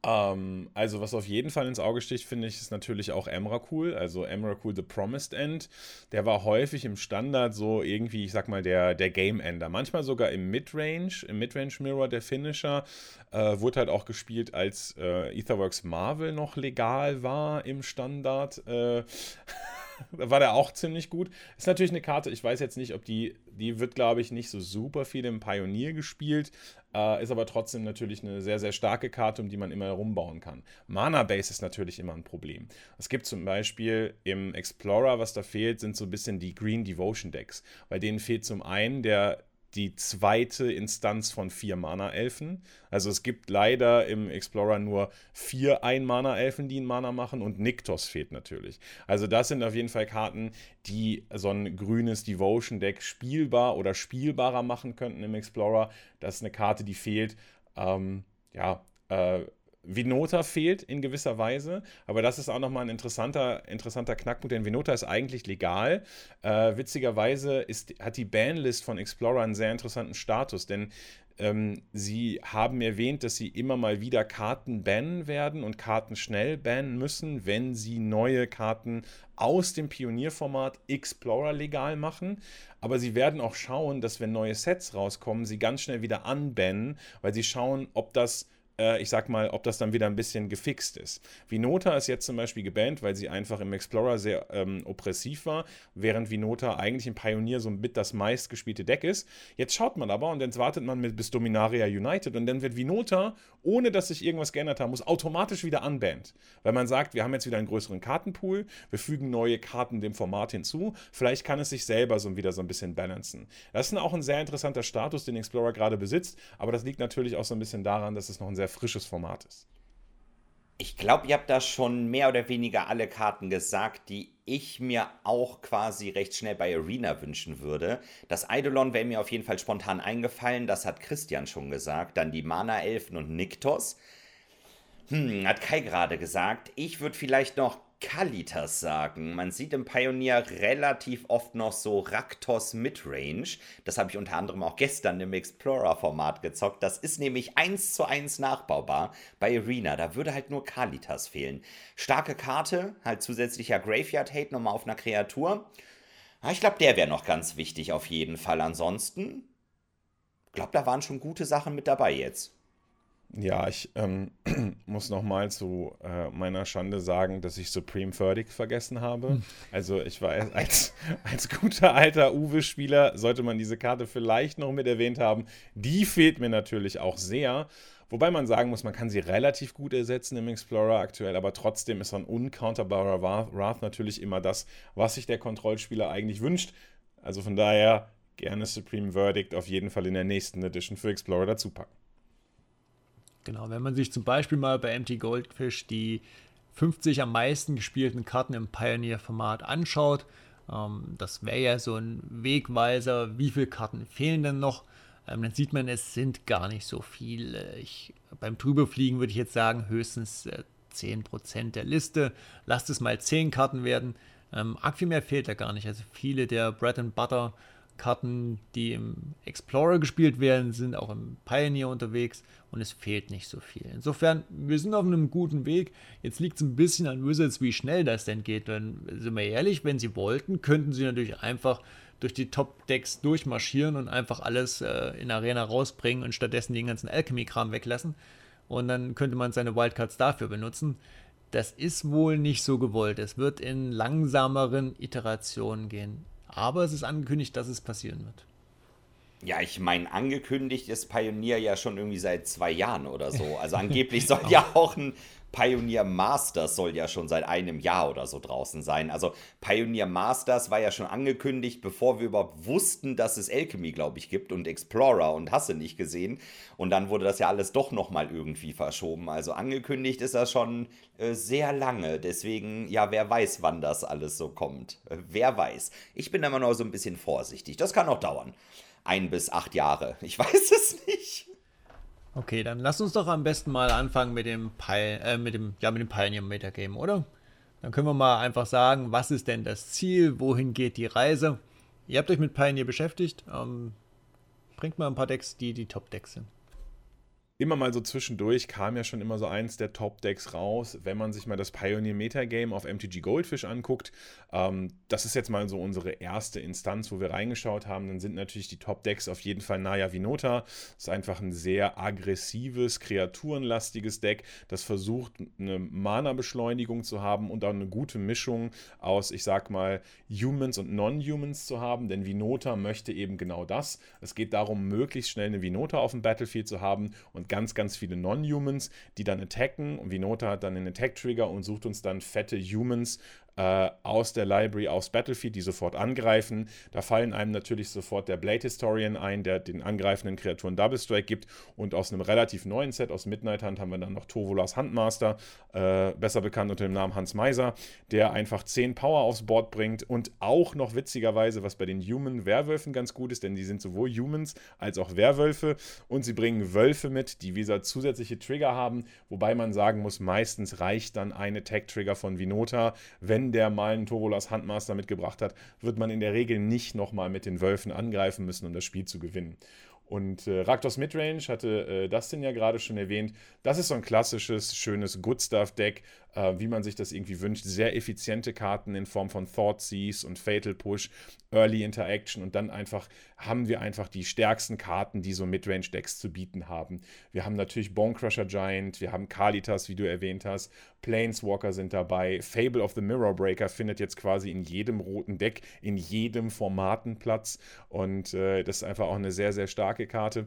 [SPEAKER 1] Ähm, also, was auf jeden Fall ins Auge sticht, finde ich, ist natürlich auch Emrakul. Also Emrakul The Promised End. Der war häufig im Standard so irgendwie, ich sag mal, der, der Game Ender. Manchmal sogar im Midrange, im Midrange Mirror der Finisher. Äh, wurde halt auch gespielt, als äh, Etherworks Marvel noch legal war im Standard. Äh, da war der auch ziemlich gut. Ist natürlich eine Karte, ich weiß jetzt nicht, ob die, die wird, glaube ich, nicht so super viel im Pioneer gespielt, äh, ist aber trotzdem natürlich eine sehr, sehr starke Karte, um die man immer herumbauen kann. Mana Base ist natürlich immer ein Problem. Es gibt zum Beispiel im Explorer, was da fehlt, sind so ein bisschen die Green Devotion Decks. Bei denen fehlt zum einen der die zweite Instanz von vier Mana-Elfen. Also es gibt leider im Explorer nur vier Ein-Mana-Elfen, die einen Mana machen und Niktos fehlt natürlich. Also das sind auf jeden Fall Karten, die so ein grünes Devotion-Deck spielbar oder spielbarer machen könnten im Explorer. Das ist eine Karte, die fehlt. Ähm, ja, äh, Vinota fehlt in gewisser Weise, aber das ist auch nochmal ein interessanter, interessanter Knackpunkt, denn Vinota ist eigentlich legal. Äh, witzigerweise ist, hat die Banlist von Explorer einen sehr interessanten Status, denn ähm, sie haben erwähnt, dass sie immer mal wieder Karten bannen werden und Karten schnell bannen müssen, wenn sie neue Karten aus dem Pionierformat Explorer legal machen. Aber sie werden auch schauen, dass wenn neue Sets rauskommen, sie ganz schnell wieder unbannen, weil sie schauen, ob das ich sag mal, ob das dann wieder ein bisschen gefixt ist. Vinota ist jetzt zum Beispiel gebannt, weil sie einfach im Explorer sehr ähm, oppressiv war, während Vinota eigentlich im Pioneer so mit das meistgespielte Deck ist. Jetzt schaut man aber und dann wartet man mit bis Dominaria United und dann wird Vinota, ohne dass sich irgendwas geändert haben muss, automatisch wieder unbannt. Weil man sagt, wir haben jetzt wieder einen größeren Kartenpool, wir fügen neue Karten dem Format hinzu, vielleicht kann es sich selber so wieder so ein bisschen balancen. Das ist auch ein sehr interessanter Status, den Explorer gerade besitzt, aber das liegt natürlich auch so ein bisschen daran, dass es noch ein sehr frisches Format ist.
[SPEAKER 2] Ich glaube, ihr habt da schon mehr oder weniger alle Karten gesagt, die ich mir auch quasi recht schnell bei Arena wünschen würde. Das Eidolon wäre mir auf jeden Fall spontan eingefallen, das hat Christian schon gesagt. Dann die Mana-Elfen und Niktos. Hm, hat Kai gerade gesagt. Ich würde vielleicht noch Kalitas sagen. Man sieht im Pioneer relativ oft noch so Raktos Midrange. Das habe ich unter anderem auch gestern im Explorer-Format gezockt. Das ist nämlich eins zu eins nachbaubar bei Arena. Da würde halt nur Kalitas fehlen. Starke Karte, halt zusätzlicher Graveyard-Hate nochmal auf einer Kreatur. ich glaube, der wäre noch ganz wichtig auf jeden Fall. Ansonsten, ich glaube, da waren schon gute Sachen mit dabei jetzt.
[SPEAKER 1] Ja, ich ähm, muss nochmal zu äh, meiner Schande sagen, dass ich Supreme Verdict vergessen habe. Hm. Also ich war als, als guter alter Uwe-Spieler, sollte man diese Karte vielleicht noch mit erwähnt haben. Die fehlt mir natürlich auch sehr. Wobei man sagen muss, man kann sie relativ gut ersetzen im Explorer aktuell, aber trotzdem ist so ein uncounterbarer Wrath natürlich immer das, was sich der Kontrollspieler eigentlich wünscht. Also von daher gerne Supreme Verdict auf jeden Fall in der nächsten Edition für Explorer dazu packen.
[SPEAKER 3] Genau, wenn man sich zum Beispiel mal bei Empty Goldfish die 50 am meisten gespielten Karten im Pioneer-Format anschaut, ähm, das wäre ja so ein Wegweiser, wie viele Karten fehlen denn noch, ähm, dann sieht man, es sind gar nicht so viele. Ich, beim Drüberfliegen würde ich jetzt sagen, höchstens äh, 10% der Liste. Lasst es mal 10 Karten werden. Ähm, arg fehlt da gar nicht. Also viele der Bread and Butter Karten, die im Explorer gespielt werden, sind auch im Pioneer unterwegs und es fehlt nicht so viel. Insofern, wir sind auf einem guten Weg. Jetzt liegt es ein bisschen an Wizards, wie schnell das denn geht. Denn, sind wir ehrlich, wenn sie wollten, könnten sie natürlich einfach durch die Top-Decks durchmarschieren und einfach alles äh, in Arena rausbringen und stattdessen den ganzen Alchemy-Kram weglassen. Und dann könnte man seine Wildcards dafür benutzen. Das ist wohl nicht so gewollt. Es wird in langsameren Iterationen gehen. Aber es ist angekündigt, dass es passieren wird.
[SPEAKER 2] Ja, ich meine, angekündigt ist Pioneer ja schon irgendwie seit zwei Jahren oder so. Also angeblich soll ja auch ein Pioneer Masters soll ja schon seit einem Jahr oder so draußen sein. Also Pioneer Masters war ja schon angekündigt, bevor wir überhaupt wussten, dass es Alchemy, glaube ich, gibt und Explorer und Hasse nicht gesehen. Und dann wurde das ja alles doch nochmal irgendwie verschoben. Also angekündigt ist das schon äh, sehr lange. Deswegen, ja, wer weiß, wann das alles so kommt. Äh, wer weiß. Ich bin immer noch so ein bisschen vorsichtig. Das kann noch dauern. Ein bis acht Jahre. Ich weiß es nicht.
[SPEAKER 3] Okay, dann lass uns doch am besten mal anfangen mit dem, Pi äh, mit dem, ja, mit dem Pioneer Metagame, oder? Dann können wir mal einfach sagen, was ist denn das Ziel, wohin geht die Reise? Ihr habt euch mit Pioneer beschäftigt. Ähm, bringt mal ein paar Decks, die die Top-Decks sind
[SPEAKER 1] immer mal so zwischendurch kam ja schon immer so eins der Top-Decks raus, wenn man sich mal das Pioneer Metagame auf MTG Goldfish anguckt. Ähm, das ist jetzt mal so unsere erste Instanz, wo wir reingeschaut haben. Dann sind natürlich die Top-Decks auf jeden Fall Naya Vinota. Das ist einfach ein sehr aggressives, kreaturenlastiges Deck, das versucht, eine Mana-Beschleunigung zu haben und auch eine gute Mischung aus, ich sag mal, Humans und Non-Humans zu haben, denn Vinota möchte eben genau das. Es geht darum, möglichst schnell eine Vinota auf dem Battlefield zu haben und ganz, ganz viele Non-Humans, die dann attacken. Und Vinota hat dann einen Attack-Trigger und sucht uns dann fette Humans äh, aus der Library aufs Battlefield, die sofort angreifen. Da fallen einem natürlich sofort der Blade Historian ein, der den angreifenden Kreaturen Double Strike gibt. Und aus einem relativ neuen Set, aus Midnight Hunt, haben wir dann noch Tovolas Handmaster, äh, besser bekannt unter dem Namen Hans Meiser, der einfach 10 Power aufs Board bringt und auch noch witzigerweise, was bei den Human Werwölfen ganz gut ist, denn die sind sowohl Humans als auch Werwölfe und sie bringen Wölfe mit, die wie gesagt zusätzliche Trigger haben, wobei man sagen muss, meistens reicht dann eine Tag-Trigger von Vinota, wenn wenn der mal einen Tovolas Handmaster mitgebracht hat, wird man in der Regel nicht nochmal mit den Wölfen angreifen müssen, um das Spiel zu gewinnen. Und äh, Raktos Midrange hatte äh, Dustin ja gerade schon erwähnt. Das ist so ein klassisches, schönes Good Stuff Deck, äh, wie man sich das irgendwie wünscht. Sehr effiziente Karten in Form von Thought Seize und Fatal Push, Early Interaction und dann einfach haben wir einfach die stärksten Karten, die so Midrange Decks zu bieten haben. Wir haben natürlich Bonecrusher Giant, wir haben Kalitas, wie du erwähnt hast, Planeswalker sind dabei, Fable of the Mirror Breaker findet jetzt quasi in jedem roten Deck, in jedem Formaten Platz und äh, das ist einfach auch eine sehr, sehr starke Karte.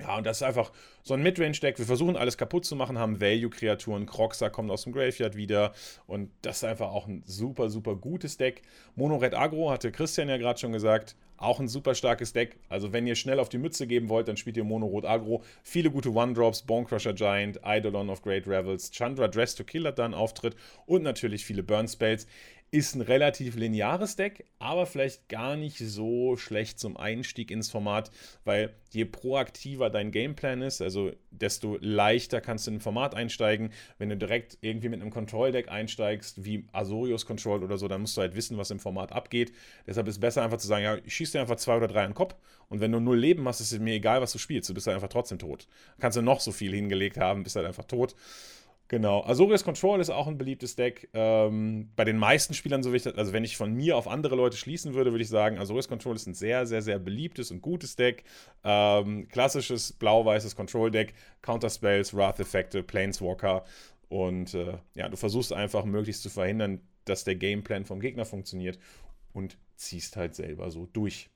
[SPEAKER 1] Ja, und das ist einfach so ein Midrange-Deck. Wir versuchen alles kaputt zu machen, haben Value-Kreaturen. Croxa kommt aus dem Graveyard wieder. Und das ist einfach auch ein super, super gutes Deck. Mono Red Agro hatte Christian ja gerade schon gesagt. Auch ein super starkes Deck. Also, wenn ihr schnell auf die Mütze geben wollt, dann spielt ihr Mono Rot Agro. Viele gute One-Drops: Bonecrusher Giant, Eidolon of Great Revels, Chandra Dress to Kill hat da einen Auftritt und natürlich viele Burn-Spells. Ist ein relativ lineares Deck, aber vielleicht gar nicht so schlecht zum Einstieg ins Format, weil je proaktiver dein Gameplan ist, also desto leichter kannst du in ein Format einsteigen. Wenn du direkt irgendwie mit einem Control-Deck einsteigst, wie Azorius Control oder so, dann musst du halt wissen, was im Format abgeht. Deshalb ist es besser einfach zu sagen, ja, ich schieße dir einfach zwei oder drei an den Kopf und wenn du null Leben hast, ist es mir egal, was du spielst. Du bist halt einfach trotzdem tot. Kannst du noch so viel hingelegt haben, bist halt einfach tot. Genau. Azorius Control ist auch ein beliebtes Deck. Ähm, bei den meisten Spielern, so wichtig, also wenn ich von mir auf andere Leute schließen würde, würde ich sagen, Azorius Control ist ein sehr, sehr, sehr beliebtes und gutes Deck. Ähm, klassisches blau-weißes Control-Deck, Counterspells, Wrath-Effekte, Planeswalker. Und äh, ja, du versuchst einfach möglichst zu verhindern, dass der Gameplan vom Gegner funktioniert und ziehst halt selber so durch.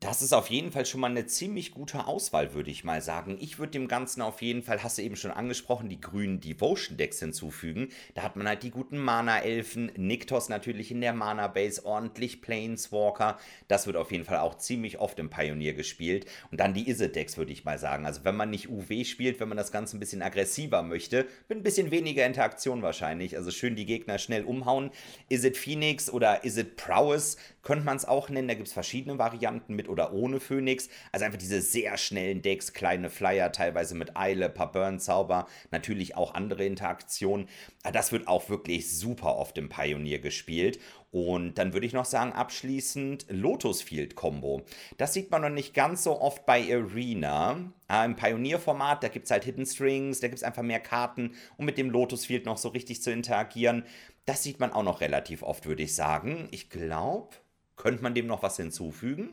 [SPEAKER 2] Das ist auf jeden Fall schon mal eine ziemlich gute Auswahl, würde ich mal sagen. Ich würde dem Ganzen auf jeden Fall, hast du eben schon angesprochen, die grünen Devotion-Decks hinzufügen. Da hat man halt die guten Mana-Elfen, Niktos natürlich in der Mana-Base, ordentlich Planeswalker. Das wird auf jeden Fall auch ziemlich oft im Pioneer gespielt. Und dann die Izzet-Decks, würde ich mal sagen. Also wenn man nicht UW spielt, wenn man das Ganze ein bisschen aggressiver möchte, mit ein bisschen weniger Interaktion wahrscheinlich. Also schön die Gegner schnell umhauen. Izzet Phoenix oder Izzet Prowess könnte man es auch nennen. Da gibt es verschiedene Varianten mit oder ohne Phoenix. Also einfach diese sehr schnellen Decks, kleine Flyer, teilweise mit Eile, paar Burn-Zauber, natürlich auch andere Interaktionen. Das wird auch wirklich super oft im Pioneer gespielt. Und dann würde ich noch sagen, abschließend Lotus Field Combo. Das sieht man noch nicht ganz so oft bei Arena. Äh, Im Pioneer-Format, da gibt es halt Hidden Strings, da gibt es einfach mehr Karten, um mit dem Lotus Field noch so richtig zu interagieren. Das sieht man auch noch relativ oft, würde ich sagen. Ich glaube, könnte man dem noch was hinzufügen?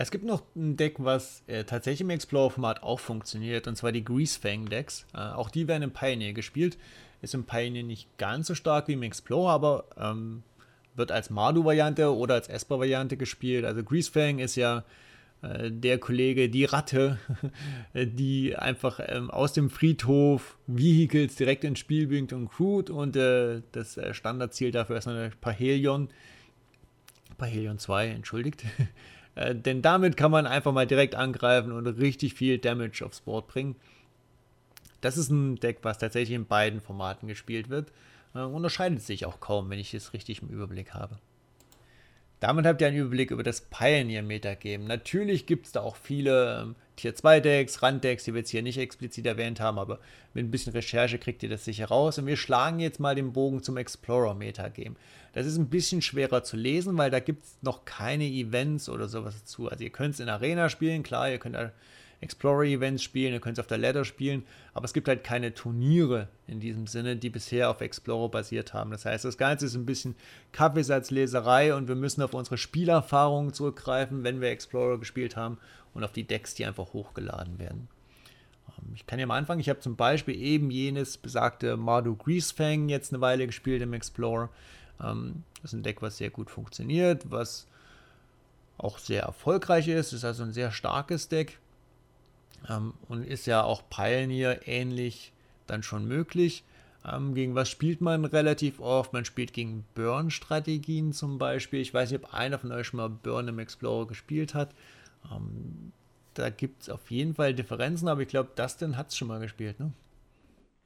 [SPEAKER 3] Es gibt noch ein Deck, was äh, tatsächlich im Explorer-Format auch funktioniert, und zwar die Greasefang-Decks. Äh, auch die werden im Pioneer gespielt. Ist im Pioneer nicht ganz so stark wie im Explorer, aber ähm, wird als Mardu-Variante oder als Esper-Variante gespielt. Also Greasefang ist ja äh, der Kollege, die Ratte, die einfach ähm, aus dem Friedhof Vehicles direkt ins Spiel bringt und crewt und äh, das äh, Standardziel dafür ist eine Parhelion bei Helion 2, entschuldigt. äh, denn damit kann man einfach mal direkt angreifen und richtig viel Damage aufs Board bringen. Das ist ein Deck, was tatsächlich in beiden Formaten gespielt wird. Äh, unterscheidet sich auch kaum, wenn ich es richtig im Überblick habe. Damit habt ihr einen Überblick über das Pioneer-Metagame. Natürlich gibt es da auch viele ähm, Tier 2 Decks, Randdecks, die wir jetzt hier nicht explizit erwähnt haben, aber mit ein bisschen Recherche kriegt ihr das sicher raus. Und wir schlagen jetzt mal den Bogen zum Explorer-Metagame. Das ist ein bisschen schwerer zu lesen, weil da gibt es noch keine Events oder sowas dazu. Also ihr könnt es in Arena spielen, klar, ihr könnt Explorer-Events spielen, ihr könnt es auf der Ladder spielen, aber es gibt halt keine Turniere in diesem Sinne, die bisher auf Explorer basiert haben. Das heißt, das Ganze ist ein bisschen Kaffeesatzleserei und wir müssen auf unsere Spielerfahrungen zurückgreifen, wenn wir Explorer gespielt haben und auf die Decks, die einfach hochgeladen werden. Ähm, ich kann ja mal anfangen. Ich habe zum Beispiel eben jenes besagte Mardu Greasefang jetzt eine Weile gespielt im Explorer. Ähm, das ist ein Deck, was sehr gut funktioniert, was auch sehr erfolgreich ist. Ist also ein sehr starkes Deck. Ähm, und ist ja auch Pioneer ähnlich dann schon möglich. Gegen was spielt man relativ oft? Man spielt gegen Burn-Strategien zum Beispiel. Ich weiß nicht, ob einer von euch schon mal Burn im Explorer gespielt hat. Ähm, da gibt es auf jeden Fall Differenzen, aber ich glaube, Dustin hat es schon mal gespielt, ne?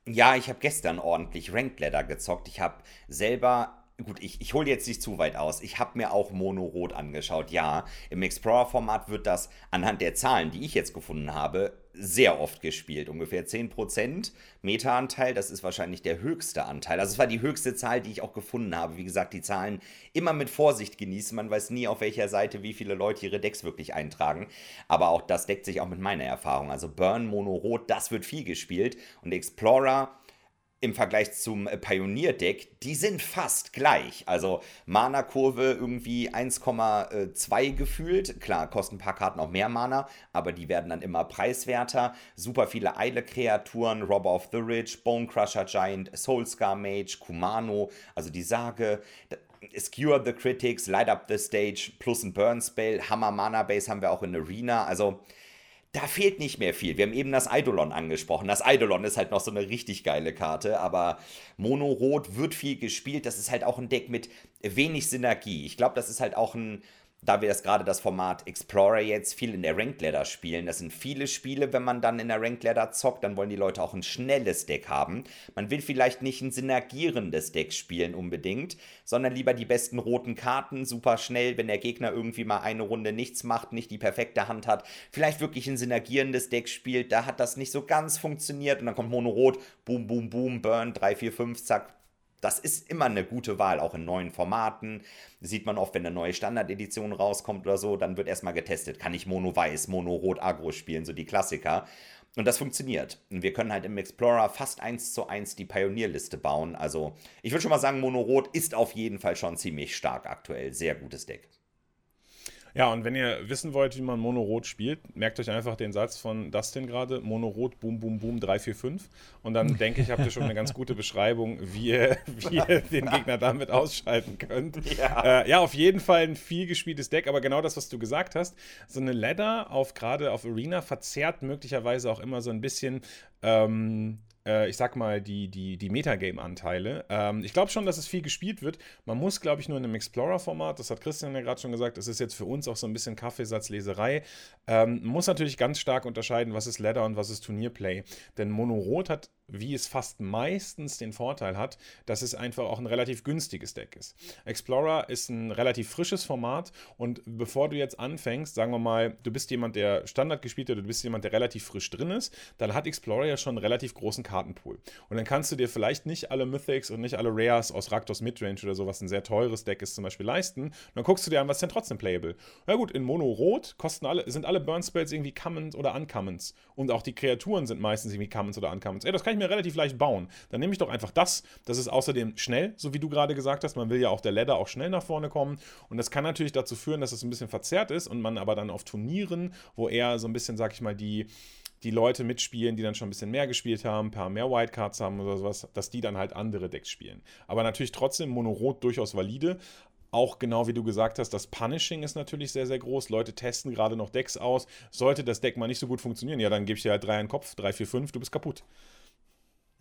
[SPEAKER 2] Ja, ich habe gestern ordentlich Ranked Ladder gezockt. Ich habe selber Gut, ich, ich hole jetzt nicht zu weit aus. Ich habe mir auch Mono Rot angeschaut. Ja, im Explorer-Format wird das anhand der Zahlen, die ich jetzt gefunden habe, sehr oft gespielt. Ungefähr 10% Meta-Anteil, das ist wahrscheinlich der höchste Anteil. Also es war die höchste Zahl, die ich auch gefunden habe. Wie gesagt, die Zahlen immer mit Vorsicht genießen. Man weiß nie, auf welcher Seite wie viele Leute ihre Decks wirklich eintragen. Aber auch das deckt sich auch mit meiner Erfahrung. Also Burn, Mono Rot, das wird viel gespielt. Und Explorer im Vergleich zum äh, Pioneer-Deck, die sind fast gleich. Also Mana-Kurve irgendwie 1,2 gefühlt. Klar, kosten ein paar Karten auch mehr Mana, aber die werden dann immer preiswerter. Super viele Eile-Kreaturen, Robber of the Ridge, Bone Crusher Giant, Soulscar Mage, Kumano, also die Sage. Skewer the Critics, Light Up the Stage, plus ein Burn Spell, Hammer Mana Base haben wir auch in Arena. Also da fehlt nicht mehr viel. Wir haben eben das Eidolon angesprochen. Das Eidolon ist halt noch so eine richtig geile Karte, aber Mono-Rot wird viel gespielt. Das ist halt auch ein Deck mit wenig Synergie. Ich glaube, das ist halt auch ein da wir das gerade das Format Explorer jetzt viel in der Ranked Ladder spielen, das sind viele Spiele, wenn man dann in der Ranked Ladder zockt, dann wollen die Leute auch ein schnelles Deck haben. Man will vielleicht nicht ein synergierendes Deck spielen unbedingt, sondern lieber die besten roten Karten, super schnell, wenn der Gegner irgendwie mal eine Runde nichts macht, nicht die perfekte Hand hat, vielleicht wirklich ein synergierendes Deck spielt, da hat das nicht so ganz funktioniert und dann kommt Mono Rot, boom, boom, boom, Burn, 3, 4, 5, zack, das ist immer eine gute Wahl, auch in neuen Formaten. Sieht man oft, wenn eine neue Standardedition rauskommt oder so, dann wird erstmal getestet. Kann ich Mono Weiß, Mono Rot Agro spielen, so die Klassiker. Und das funktioniert. Und wir können halt im Explorer fast eins zu eins die Pionierliste bauen. Also, ich würde schon mal sagen, Mono Rot ist auf jeden Fall schon ziemlich stark aktuell. Sehr gutes Deck.
[SPEAKER 1] Ja, und wenn ihr wissen wollt, wie man Mono-Rot spielt, merkt euch einfach den Satz von Dustin gerade: Mono-Rot, boom, boom, boom, 3, 4, 5. Und dann denke ich, habt ihr schon eine ganz gute Beschreibung, wie ihr, wie ihr den Gegner damit ausschalten könnt. Ja. Äh, ja, auf jeden Fall ein viel gespieltes Deck, aber genau das, was du gesagt hast, so eine Ladder auf gerade auf Arena verzerrt möglicherweise auch immer so ein bisschen ähm, äh, ich sag mal, die, die, die Metagame-Anteile. Ähm, ich glaube schon, dass es viel gespielt wird. Man muss, glaube ich, nur in einem Explorer-Format, das hat Christian ja gerade schon gesagt, das ist jetzt für uns auch so ein bisschen Kaffeesatzleserei. Ähm, muss natürlich ganz stark unterscheiden, was ist Ladder und was ist Turnierplay. Denn Mono Rot hat wie es fast meistens den Vorteil hat, dass es einfach auch ein relativ günstiges Deck ist. Explorer ist ein relativ frisches Format und bevor du jetzt anfängst, sagen wir mal, du bist jemand, der Standard gespielt hat, du bist jemand, der relativ frisch drin ist, dann hat Explorer ja schon einen relativ großen Kartenpool. Und dann kannst du dir vielleicht nicht alle Mythics und nicht alle Rares aus Raktos Midrange oder so, was ein sehr teures Deck ist, zum Beispiel leisten. Und dann guckst du dir an, was ist denn trotzdem playable? Na gut, in Mono Rot kosten alle, sind alle Burn Spells irgendwie Commons oder Uncommons. Und auch die Kreaturen sind meistens irgendwie Commons oder Uncommons. Ey, das kann ich mir relativ leicht bauen. Dann nehme ich doch einfach das. Das ist außerdem schnell, so wie du gerade gesagt hast. Man will ja auch der Ladder auch schnell nach vorne kommen. Und das kann natürlich dazu führen, dass es ein bisschen verzerrt ist und man aber dann auf Turnieren, wo eher so ein bisschen, sag ich mal, die die Leute mitspielen, die dann schon ein bisschen mehr gespielt haben, ein paar mehr Wildcards haben oder sowas, dass die dann halt andere Decks spielen. Aber natürlich trotzdem Mono-Rot durchaus valide. Auch genau wie du gesagt hast, das Punishing ist natürlich sehr, sehr groß. Leute testen gerade noch Decks aus. Sollte das Deck mal nicht so gut funktionieren, ja, dann gebe ich dir halt drei in den Kopf, drei, vier, fünf, du bist kaputt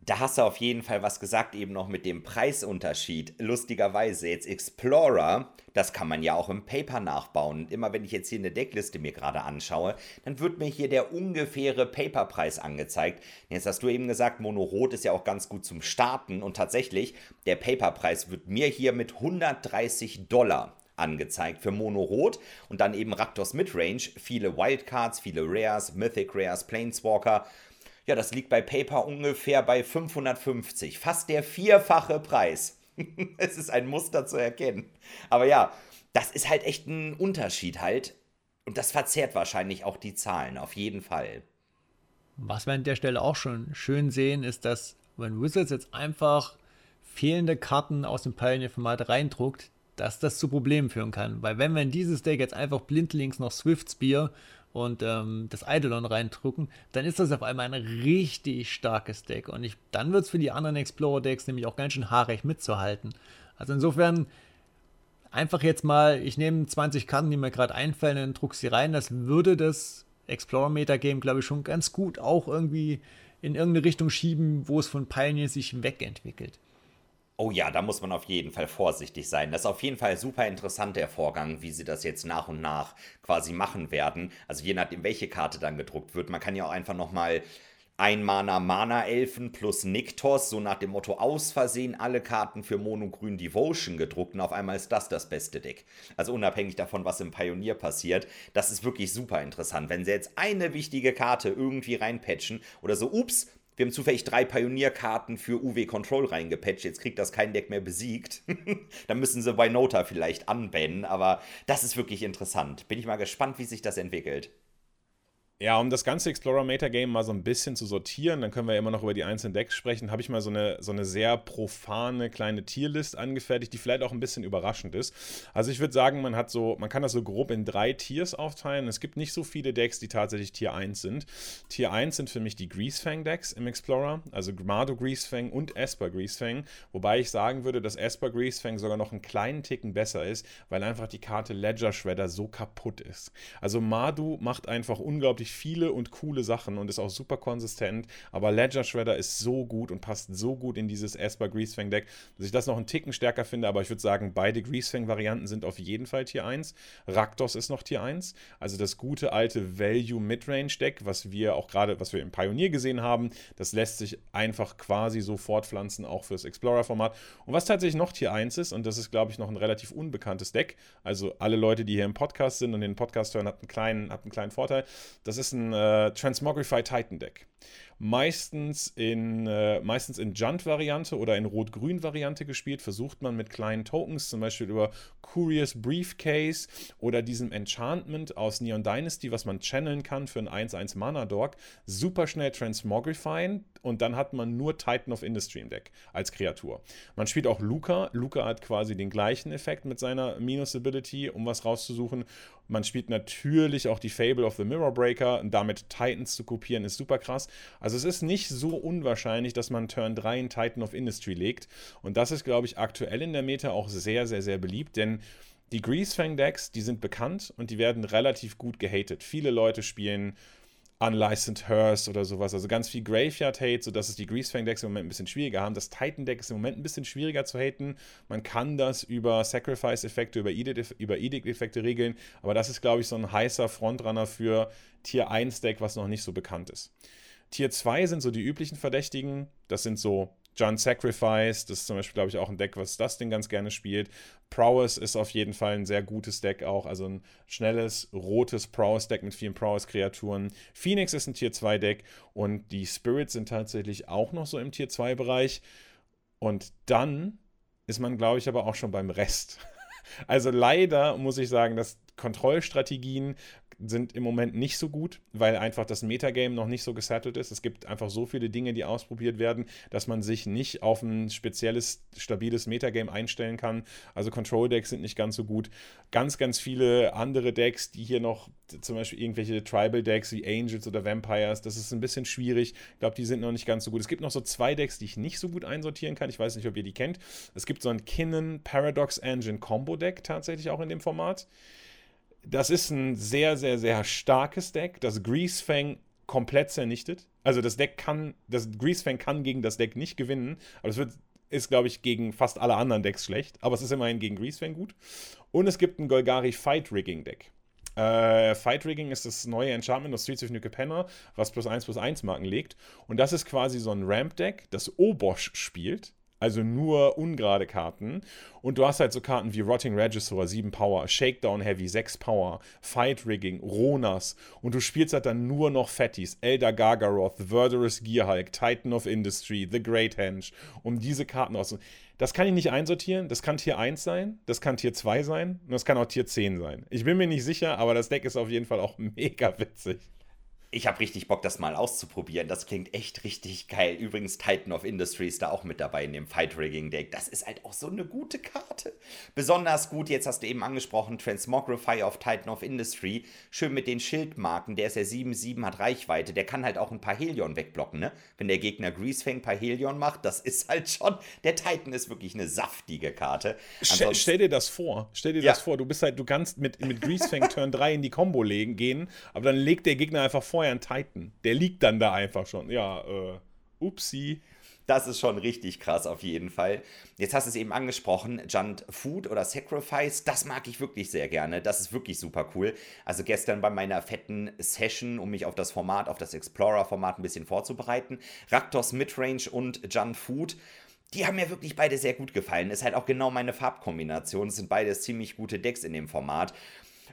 [SPEAKER 2] da hast du auf jeden Fall was gesagt, eben noch mit dem Preisunterschied. Lustigerweise, jetzt Explorer, das kann man ja auch im Paper nachbauen. Und immer wenn ich jetzt hier eine Deckliste mir gerade anschaue, dann wird mir hier der ungefähre Paperpreis angezeigt. Jetzt hast du eben gesagt, Mono Rot ist ja auch ganz gut zum Starten. Und tatsächlich, der Paperpreis wird mir hier mit 130 Dollar angezeigt für Mono Rot und dann eben Raptors Midrange, viele Wildcards, viele Rares, Mythic Rares, Planeswalker ja, das liegt bei PayPal ungefähr bei 550. Fast der vierfache Preis. es ist ein Muster zu erkennen. Aber ja, das ist halt echt ein Unterschied halt. Und das verzerrt wahrscheinlich auch die Zahlen, auf jeden Fall.
[SPEAKER 3] Was wir an der Stelle auch schon schön sehen, ist, dass wenn Wizards jetzt einfach fehlende Karten aus dem Pioneer-Format reindruckt, dass das zu Problemen führen kann. Weil wenn in dieses Deck jetzt einfach blindlings noch Swift Spear und ähm, das Eidolon reindrücken, dann ist das auf einmal ein richtig starkes Deck. Und ich, dann wird es für die anderen Explorer-Decks nämlich auch ganz schön haarig mitzuhalten. Also insofern einfach jetzt mal, ich nehme 20 Karten, die mir gerade einfallen, und druck sie rein. Das würde das Explorer-Metagame, glaube ich, schon ganz gut auch irgendwie in irgendeine Richtung schieben, wo es von Pioneer sich wegentwickelt.
[SPEAKER 2] Oh ja, da muss man auf jeden Fall vorsichtig sein. Das ist auf jeden Fall super interessant, der Vorgang, wie sie das jetzt nach und nach quasi machen werden. Also je nachdem, welche Karte dann gedruckt wird. Man kann ja auch einfach nochmal ein Mana Mana Elfen plus Niktos, so nach dem Motto aus Versehen alle Karten für Monogrün Devotion gedruckt und auf einmal ist das das beste Deck. Also unabhängig davon, was im Pionier passiert, das ist wirklich super interessant. Wenn sie jetzt eine wichtige Karte irgendwie reinpatchen oder so, ups, wir haben zufällig drei Pionierkarten für UW Control reingepatcht. Jetzt kriegt das kein Deck mehr besiegt. Dann müssen sie bei Nota vielleicht anbannen. Aber das ist wirklich interessant. Bin ich mal gespannt, wie sich das entwickelt.
[SPEAKER 1] Ja, um das ganze Explorer Metagame mal so ein bisschen zu sortieren, dann können wir ja immer noch über die einzelnen Decks sprechen, habe ich mal so eine, so eine sehr profane kleine Tierlist angefertigt, die vielleicht auch ein bisschen überraschend ist. Also ich würde sagen, man hat so, man kann das so grob in drei Tiers aufteilen. Es gibt nicht so viele Decks, die tatsächlich Tier 1 sind. Tier 1 sind für mich die Greasefang-Decks im Explorer, also Gmado Greasefang und Esper Greasefang, wobei ich sagen würde, dass Esper Greasefang sogar noch einen kleinen Ticken besser ist, weil einfach die Karte Ledger Shredder so kaputt ist. Also Madu macht einfach unglaublich viele und coole Sachen und ist auch super konsistent. Aber Ledger Shredder ist so gut und passt so gut in dieses Esper Greasefang Deck, dass ich das noch einen Ticken stärker finde. Aber ich würde sagen, beide Greasefang-Varianten sind auf jeden Fall Tier 1. Raktos ist noch Tier 1. Also das gute alte Value Midrange Deck, was wir auch gerade, was wir im Pioneer gesehen haben, das lässt sich einfach quasi so fortpflanzen, auch fürs Explorer-Format. Und was tatsächlich noch Tier 1 ist, und das ist, glaube ich, noch ein relativ unbekanntes Deck, also alle Leute, die hier im Podcast sind und den Podcast hören, habt einen kleinen, habt einen kleinen Vorteil. Das ist ist ein äh, Transmogrify Titan Deck meistens in, äh, meistens in Junt-Variante oder in Rot-Grün-Variante gespielt. Versucht man mit kleinen Tokens, zum Beispiel über Curious Briefcase oder diesem Enchantment aus Neon Dynasty, was man channeln kann für ein 1-1 Mana-Dog, super schnell transmogrifieren und dann hat man nur Titan of Industry im Deck als Kreatur. Man spielt auch Luca. Luca hat quasi den gleichen Effekt mit seiner Minus-Ability, um was rauszusuchen. Man spielt natürlich auch die Fable of the Mirror Breaker damit Titans zu kopieren ist super krass. Also es ist nicht so unwahrscheinlich, dass man Turn 3 in Titan of Industry legt. Und das ist, glaube ich, aktuell in der Meta auch sehr, sehr, sehr beliebt, denn die Greasefang-Decks, die sind bekannt und die werden relativ gut gehatet. Viele Leute spielen Unlicensed Hearse oder sowas, also ganz viel Graveyard-Hate, sodass es die Greasefang-Decks im Moment ein bisschen schwieriger haben. Das Titan-Deck ist im Moment ein bisschen schwieriger zu haten. Man kann das über Sacrifice-Effekte, über Edict-Effekte regeln, aber das ist, glaube ich, so ein heißer Frontrunner für Tier 1-Deck, was noch nicht so bekannt ist. Tier 2 sind so die üblichen Verdächtigen. Das sind so John Sacrifice, das ist zum Beispiel, glaube ich, auch ein Deck, was das Ding ganz gerne spielt. Prowess ist auf jeden Fall ein sehr gutes Deck auch, also ein schnelles, rotes Prowess-Deck mit vielen Prowess-Kreaturen. Phoenix ist ein Tier 2-Deck und die Spirits sind tatsächlich auch noch so im Tier 2-Bereich. Und dann ist man, glaube ich, aber auch schon beim Rest. Also leider muss ich sagen, dass Kontrollstrategien sind im Moment nicht so gut, weil einfach das Metagame noch nicht so gesettelt ist. Es gibt einfach so viele Dinge, die ausprobiert werden, dass man sich nicht auf ein spezielles, stabiles Metagame einstellen kann. Also Control-Decks sind nicht ganz so gut. Ganz, ganz viele andere Decks, die hier noch, zum Beispiel irgendwelche Tribal-Decks wie Angels oder Vampires, das ist ein bisschen schwierig. Ich glaube, die sind noch nicht ganz so gut. Es gibt noch so zwei Decks, die ich nicht so gut einsortieren kann. Ich weiß nicht, ob ihr die kennt. Es gibt so ein Kinnan Paradox Engine Combo Deck tatsächlich auch in dem Format. Das ist ein sehr, sehr, sehr starkes Deck, das Greasefang komplett zernichtet. Also das Deck kann, das Greasefang kann gegen das Deck nicht gewinnen, aber es wird ist, glaube ich, gegen fast alle anderen Decks schlecht, aber es ist immerhin gegen Greasefang gut. Und es gibt ein Golgari Fight Rigging Deck. Äh, Fight Rigging ist das neue Enchantment aus Streets of New Capenna, was plus 1 plus 1 Marken legt. Und das ist quasi so ein Ramp-Deck, das Obosh spielt also nur ungerade Karten. Und du hast halt so Karten wie Rotting Regisaur, 7 Power, Shakedown Heavy, 6 Power, Fight Rigging, Ronas. Und du spielst halt dann nur noch Fatties, Elder Gargaroth, Verderous Gearhulk, Titan of Industry, The Great Henge, um diese Karten auszu. Das kann ich nicht einsortieren. Das kann Tier 1 sein, das kann Tier 2 sein und das kann auch Tier 10 sein. Ich bin mir nicht sicher, aber das Deck ist auf jeden Fall auch mega witzig
[SPEAKER 2] ich habe richtig Bock, das mal auszuprobieren. Das klingt echt richtig geil. Übrigens, Titan of Industries da auch mit dabei in dem Fight Rigging Deck. Das ist halt auch so eine gute Karte. Besonders gut, jetzt hast du eben angesprochen, Transmogrify of Titan of Industry. Schön mit den Schildmarken. Der ist ja 7-7, hat Reichweite. Der kann halt auch ein paar Helion wegblocken, ne? Wenn der Gegner Greasefang paar Helion macht, das ist halt schon. Der Titan ist wirklich eine saftige Karte.
[SPEAKER 1] Ansonsten, stell dir das vor. Stell dir ja. das vor. Du bist halt, du kannst mit, mit Greasefang Turn 3 in die Combo legen, gehen, aber dann legt der Gegner einfach vor euren Titan. Der liegt dann da einfach schon. Ja, äh, upsie.
[SPEAKER 2] Das ist schon richtig krass auf jeden Fall. Jetzt hast du es eben angesprochen, Junt Food oder Sacrifice, das mag ich wirklich sehr gerne. Das ist wirklich super cool. Also gestern bei meiner fetten Session, um mich auf das Format, auf das Explorer-Format ein bisschen vorzubereiten, Raktos Midrange und Junt Food. Die haben mir wirklich beide sehr gut gefallen. Ist halt auch genau meine Farbkombination. Es sind beides ziemlich gute Decks in dem Format.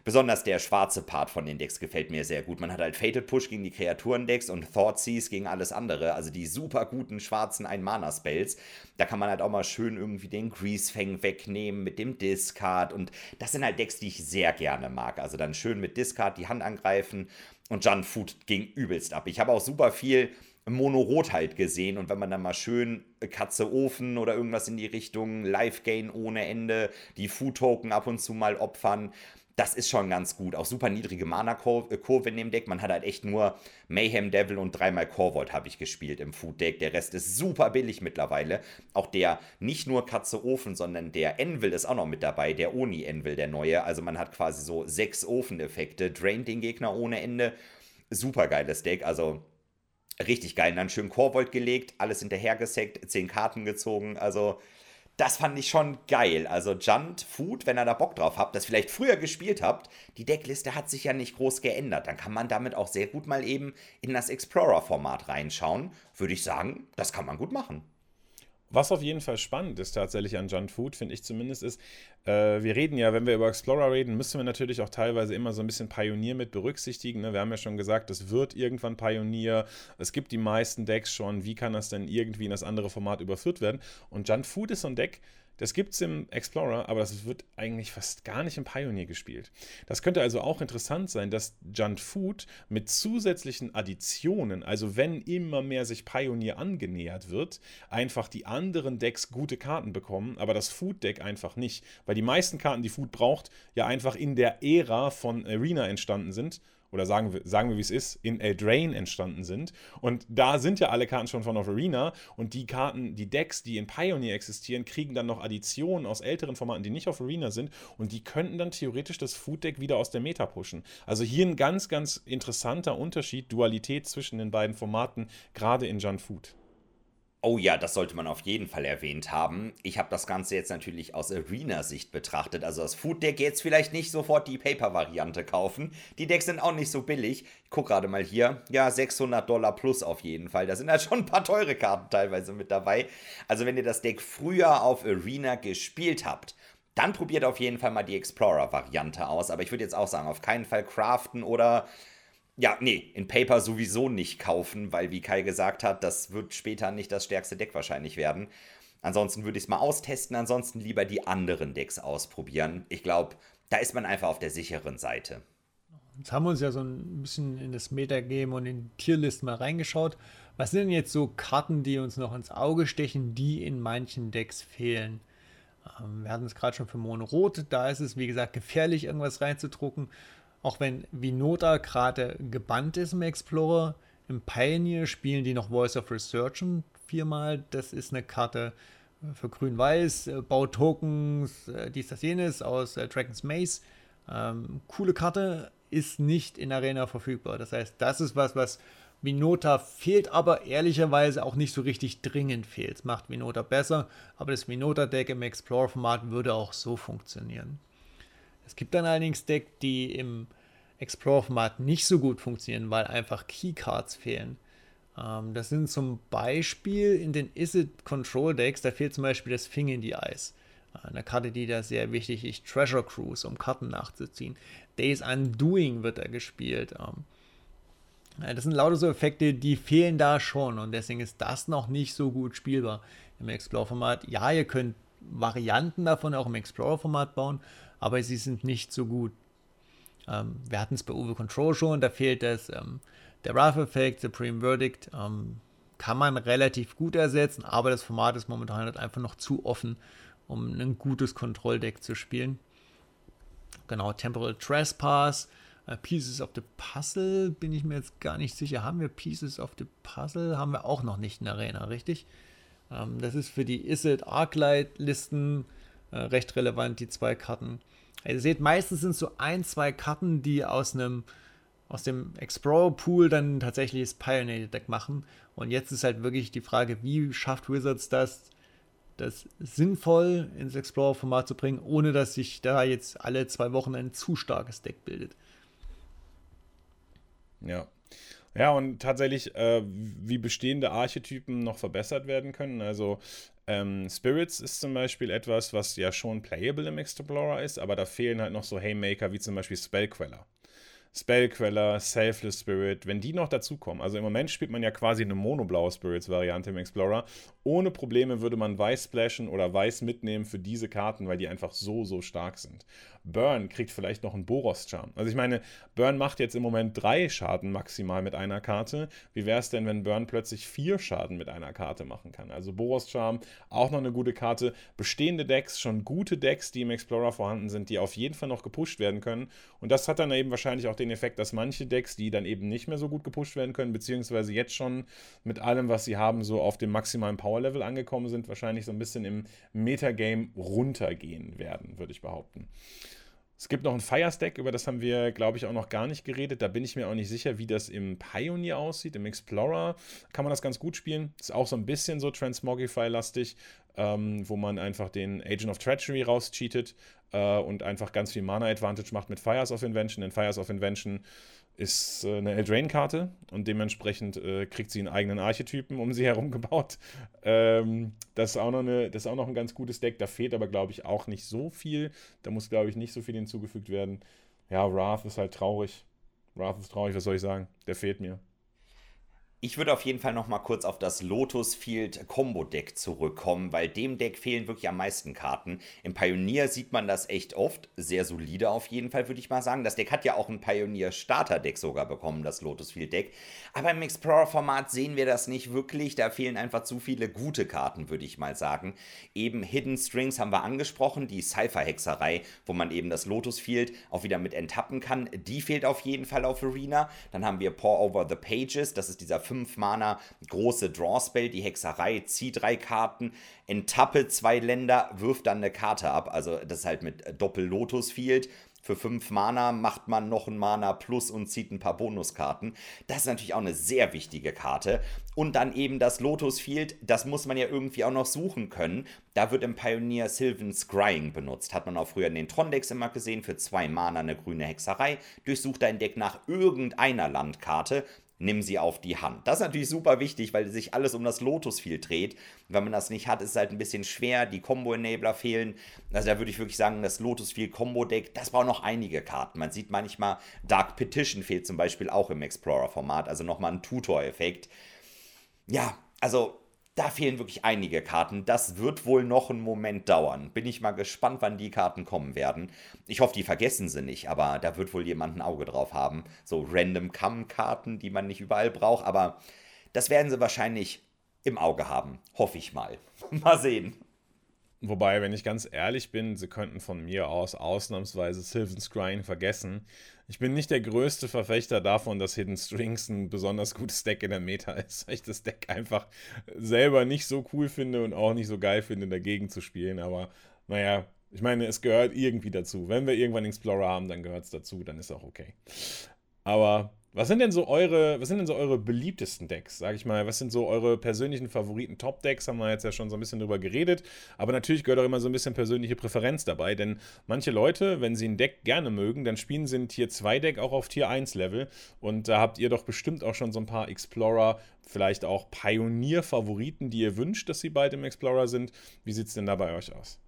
[SPEAKER 2] Besonders der schwarze Part von den Decks gefällt mir sehr gut. Man hat halt Fatal Push gegen die Kreaturen-Decks und Thoughtseize gegen alles andere. Also die super guten schwarzen Ein-Mana-Spells. Da kann man halt auch mal schön irgendwie den Greasefang wegnehmen mit dem Discard. Und das sind halt Decks, die ich sehr gerne mag. Also dann schön mit Discard die Hand angreifen. Und Jun Food ging übelst ab. Ich habe auch super viel Mono-Rot halt gesehen und wenn man dann mal schön Katze Ofen oder irgendwas in die Richtung, Life-Gain ohne Ende, die Food-Token ab und zu mal opfern, das ist schon ganz gut. Auch super niedrige Mana-Kurve in dem Deck. Man hat halt echt nur Mayhem Devil und dreimal Core habe ich gespielt im Food-Deck. Der Rest ist super billig mittlerweile. Auch der nicht nur Katze Ofen, sondern der Envil ist auch noch mit dabei. Der Oni-Envil, der neue. Also man hat quasi so sechs Ofen-Effekte. Draint den Gegner ohne Ende. Super geiles Deck. Also richtig geil. Und dann schön Core gelegt, alles hinterhergesackt, zehn Karten gezogen. Also das fand ich schon geil. Also Junt Food, wenn ihr da Bock drauf habt, das vielleicht früher gespielt habt, die Deckliste hat sich ja nicht groß geändert. Dann kann man damit auch sehr gut mal eben in das Explorer-Format reinschauen. Würde ich sagen, das kann man gut machen.
[SPEAKER 1] Was auf jeden Fall spannend ist tatsächlich an Junt Food, finde ich zumindest, ist, äh, wir reden ja, wenn wir über Explorer reden, müssen wir natürlich auch teilweise immer so ein bisschen Pioneer mit berücksichtigen. Ne? Wir haben ja schon gesagt, es wird irgendwann Pioneer. Es gibt die meisten Decks schon. Wie kann das denn irgendwie in das andere Format überführt werden? Und Junt Food ist so ein Deck, das gibt es im Explorer, aber das wird eigentlich fast gar nicht im Pioneer gespielt. Das könnte also auch interessant sein, dass Junt Food mit zusätzlichen Additionen, also wenn immer mehr sich Pioneer angenähert wird, einfach die anderen Decks gute Karten bekommen, aber das Food-Deck einfach nicht. Weil die meisten Karten, die Food braucht, ja einfach in der Ära von Arena entstanden sind oder sagen wir, sagen wir wie es ist, in Eldraine entstanden sind. Und da sind ja alle Karten schon von Of Arena und die Karten, die Decks, die in Pioneer existieren, kriegen dann noch Additionen aus älteren Formaten, die nicht auf Arena sind und die könnten dann theoretisch das Food Deck wieder aus der Meta pushen. Also hier ein ganz, ganz interessanter Unterschied, Dualität zwischen den beiden Formaten, gerade in Jun Food.
[SPEAKER 2] Oh ja, das sollte man auf jeden Fall erwähnt haben. Ich habe das Ganze jetzt natürlich aus Arena-Sicht betrachtet. Also das Food Deck jetzt vielleicht nicht sofort die Paper-Variante kaufen. Die Decks sind auch nicht so billig. Ich gucke gerade mal hier. Ja, 600 Dollar plus auf jeden Fall. Da sind halt schon ein paar teure Karten teilweise mit dabei. Also wenn ihr das Deck früher auf Arena gespielt habt, dann probiert auf jeden Fall mal die Explorer-Variante aus. Aber ich würde jetzt auch sagen, auf keinen Fall craften oder ja, nee, in Paper sowieso nicht kaufen, weil wie Kai gesagt hat, das wird später nicht das stärkste Deck wahrscheinlich werden. Ansonsten würde ich es mal austesten, ansonsten lieber die anderen Decks ausprobieren. Ich glaube, da ist man einfach auf der sicheren Seite.
[SPEAKER 3] Jetzt haben wir uns ja so ein bisschen in das Metagame und in Tierlist mal reingeschaut. Was sind denn jetzt so Karten, die uns noch ins Auge stechen, die in manchen Decks fehlen? Ähm, wir hatten es gerade schon für Mono Rot. Da ist es, wie gesagt, gefährlich, irgendwas reinzudrucken. Auch wenn Vinota gerade gebannt ist im Explorer, im Pioneer spielen die noch Voice of Resurgent viermal. Das ist eine Karte für Grün-Weiß, äh, Bautokens, äh, dies, das, jenes aus äh, Dragon's Maze. Ähm, coole Karte, ist nicht in Arena verfügbar. Das heißt, das ist was, was Vinota fehlt, aber ehrlicherweise auch nicht so richtig dringend fehlt. Es macht Vinota besser, aber das Vinota-Deck im Explorer-Format würde auch so funktionieren. Es gibt dann allerdings Decks, die im Explorer-Format nicht so gut funktionieren, weil einfach Keycards fehlen. Ähm, das sind zum Beispiel in den Isid Control Decks, da fehlt zum Beispiel das Fing in the Eyes. Eine Karte, die da sehr wichtig ist, Treasure Cruise, um Karten nachzuziehen. Days Undoing wird da gespielt. Ähm, das sind lauter so Effekte, die fehlen da schon und deswegen ist das noch nicht so gut spielbar im Explorer-Format. Ja, ihr könnt Varianten davon auch im Explorer-Format bauen, aber sie sind nicht so gut. Ähm, wir hatten es bei Uwe Control schon, da fehlt das, ähm, der Rough-Effekt, Supreme Verdict, ähm, kann man relativ gut ersetzen, aber das Format ist momentan halt einfach noch zu offen, um ein gutes Kontrolldeck zu spielen. Genau, Temporal Trespass, äh, Pieces of the Puzzle, bin ich mir jetzt gar nicht sicher. Haben wir Pieces of the Puzzle? Haben wir auch noch nicht in der Arena, richtig? Ähm, das ist für die Isid Arclight-Listen äh, recht relevant, die zwei Karten. Ihr seht, meistens sind es so ein, zwei Karten, die aus einem aus dem Explorer Pool dann tatsächlich das Pioneer Deck machen. Und jetzt ist halt wirklich die Frage, wie schafft Wizards das, das sinnvoll ins Explorer-Format zu bringen, ohne dass sich da jetzt alle zwei Wochen ein zu starkes Deck bildet.
[SPEAKER 1] Ja. Ja, und tatsächlich, äh, wie bestehende Archetypen noch verbessert werden können. Also ähm, Spirits ist zum Beispiel etwas, was ja schon playable im Explorer ist, aber da fehlen halt noch so Haymaker wie zum Beispiel Spellqueller. Spellqueller, Selfless Spirit, wenn die noch dazukommen. Also im Moment spielt man ja quasi eine monoblaue Spirits-Variante im Explorer. Ohne Probleme würde man Weiß splashen oder Weiß mitnehmen für diese Karten, weil die einfach so, so stark sind. Burn kriegt vielleicht noch einen Boros-Charm. Also ich meine, Burn macht jetzt im Moment drei Schaden maximal mit einer Karte. Wie wäre es denn, wenn Burn plötzlich vier Schaden mit einer Karte machen kann? Also Boros-Charm, auch noch eine gute Karte. Bestehende Decks, schon gute Decks, die im Explorer vorhanden sind, die auf jeden Fall noch gepusht werden können. Und das hat dann eben wahrscheinlich auch den Effekt, dass manche Decks, die dann eben nicht mehr so gut gepusht werden können, beziehungsweise jetzt schon mit allem, was sie haben, so auf dem maximalen Power-Level angekommen sind, wahrscheinlich so ein bisschen im Metagame runtergehen werden, würde ich behaupten. Es gibt noch ein Fire-Stack, über das haben wir, glaube ich, auch noch gar nicht geredet. Da bin ich mir auch nicht sicher, wie das im Pioneer aussieht. Im Explorer kann man das ganz gut spielen. Ist auch so ein bisschen so Transmogify-lastig, ähm, wo man einfach den Agent of Treachery rauscheatet äh, und einfach ganz viel Mana-Advantage macht mit Fires of Invention. Denn Fires of Invention ist äh, eine Eldraine-Karte und dementsprechend äh, kriegt sie einen eigenen Archetypen um sie herum gebaut. Ähm, das, ist auch noch eine, das ist auch noch ein ganz gutes Deck. Da fehlt aber, glaube ich, auch nicht so viel. Da muss, glaube ich, nicht so viel hinzugefügt werden. Ja, Wrath ist halt traurig. Wrath ist traurig, was soll ich sagen? Der fehlt mir.
[SPEAKER 2] Ich würde auf jeden Fall noch mal kurz auf das Lotus Field Combo Deck zurückkommen, weil dem Deck fehlen wirklich am meisten Karten. Im Pioneer sieht man das echt oft, sehr solide auf jeden Fall, würde ich mal sagen. Das Deck hat ja auch ein Pioneer Starter Deck sogar bekommen, das Lotus Field Deck. Aber im Explorer Format sehen wir das nicht wirklich, da fehlen einfach zu viele gute Karten, würde ich mal sagen. Eben Hidden Strings haben wir angesprochen, die Cypher Hexerei, wo man eben das Lotus Field auch wieder mit enttappen kann. Die fehlt auf jeden Fall auf Arena. Dann haben wir Pour Over the Pages, das ist dieser 5 Mana große Drawspell, die Hexerei, zieh drei Karten, enttappe zwei Länder, wirft dann eine Karte ab. Also das ist halt mit Doppel-Lotus Field. Für 5 Mana macht man noch ein Mana plus und zieht ein paar Bonuskarten. Das ist natürlich auch eine sehr wichtige Karte. Und dann eben das Lotus Field, das muss man ja irgendwie auch noch suchen können. Da wird im Pioneer Sylvan Scrying benutzt. Hat man auch früher in den Tron-Decks immer gesehen. Für 2 Mana eine grüne Hexerei. Durchsucht dein Deck nach irgendeiner Landkarte nimm sie auf die Hand. Das ist natürlich super wichtig, weil sich alles um das Lotus viel dreht. Wenn man das nicht hat, ist es halt ein bisschen schwer. Die Combo-Enabler fehlen. Also da würde ich wirklich sagen, das Lotus viel Combo-Deck, das braucht noch einige Karten. Man sieht manchmal, Dark Petition fehlt zum Beispiel auch im Explorer-Format. Also nochmal ein Tutor-Effekt. Ja, also da fehlen wirklich einige Karten. Das wird wohl noch einen Moment dauern. Bin ich mal gespannt, wann die Karten kommen werden. Ich hoffe, die vergessen sie nicht, aber da wird wohl jemand ein Auge drauf haben. So random Come-Karten, die man nicht überall braucht, aber das werden sie wahrscheinlich im Auge haben. Hoffe ich mal. mal sehen.
[SPEAKER 1] Wobei, wenn ich ganz ehrlich bin, sie könnten von mir aus ausnahmsweise Sylvan Scrying vergessen. Ich bin nicht der größte Verfechter davon, dass Hidden Strings ein besonders gutes Deck in der Meta ist, weil ich das Deck einfach selber nicht so cool finde und auch nicht so geil finde, dagegen zu spielen. Aber naja, ich meine, es gehört irgendwie dazu. Wenn wir irgendwann Explorer haben, dann gehört es dazu, dann ist auch okay. Aber was sind denn so eure, was sind denn so eure beliebtesten Decks, sag ich mal? Was sind so eure persönlichen Favoriten Top-Decks? Haben wir jetzt ja schon so ein bisschen drüber geredet. Aber natürlich gehört auch immer so ein bisschen persönliche Präferenz dabei, denn manche Leute, wenn sie ein Deck gerne mögen, dann spielen sie ein Tier 2 Deck auch auf Tier 1 Level. Und da habt ihr doch bestimmt auch schon so ein paar Explorer, vielleicht auch Pionier-Favoriten, die ihr wünscht, dass sie bald im Explorer sind. Wie sieht es denn da bei euch aus?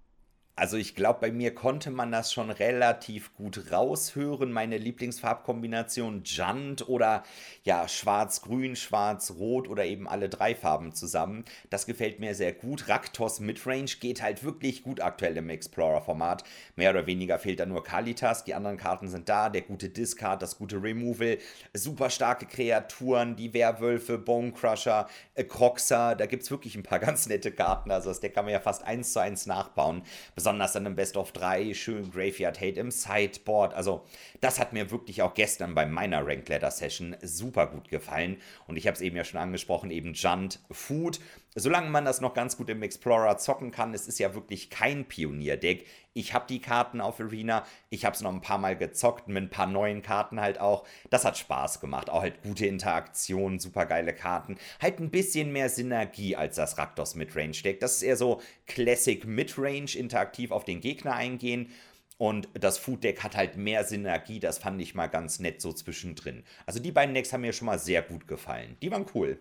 [SPEAKER 2] Also ich glaube, bei mir konnte man das schon relativ gut raushören. Meine Lieblingsfarbkombination Junt oder ja Schwarz-Grün, Schwarz-Rot oder eben alle drei Farben zusammen. Das gefällt mir sehr gut. Raktos Midrange geht halt wirklich gut aktuell im Explorer-Format. Mehr oder weniger fehlt da nur Kalitas. Die anderen Karten sind da. Der gute Discard, das gute Removal, super starke Kreaturen, die Werwölfe, Bone Crusher, äh, Croxer. Da gibt es wirklich ein paar ganz nette Karten. Also das Deck kann man ja fast eins zu eins nachbauen besonders dann im Best of 3, schön Graveyard Hate im Sideboard. Also, das hat mir wirklich auch gestern bei meiner Ranked Ladder Session super gut gefallen. Und ich habe es eben ja schon angesprochen, eben Junt Food. Solange man das noch ganz gut im Explorer zocken kann, es ist ja wirklich kein Pionier-Deck, Ich habe die Karten auf Arena, ich habe es noch ein paar Mal gezockt, mit ein paar neuen Karten halt auch. Das hat Spaß gemacht, auch halt gute Interaktion, super geile Karten. Halt ein bisschen mehr Synergie als das Raktos Midrange Deck. Das ist eher so Classic Midrange, interaktiv auf den Gegner eingehen. Und das Food Deck hat halt mehr Synergie, das fand ich mal ganz nett so zwischendrin. Also die beiden Decks haben mir schon mal sehr gut gefallen. Die waren cool.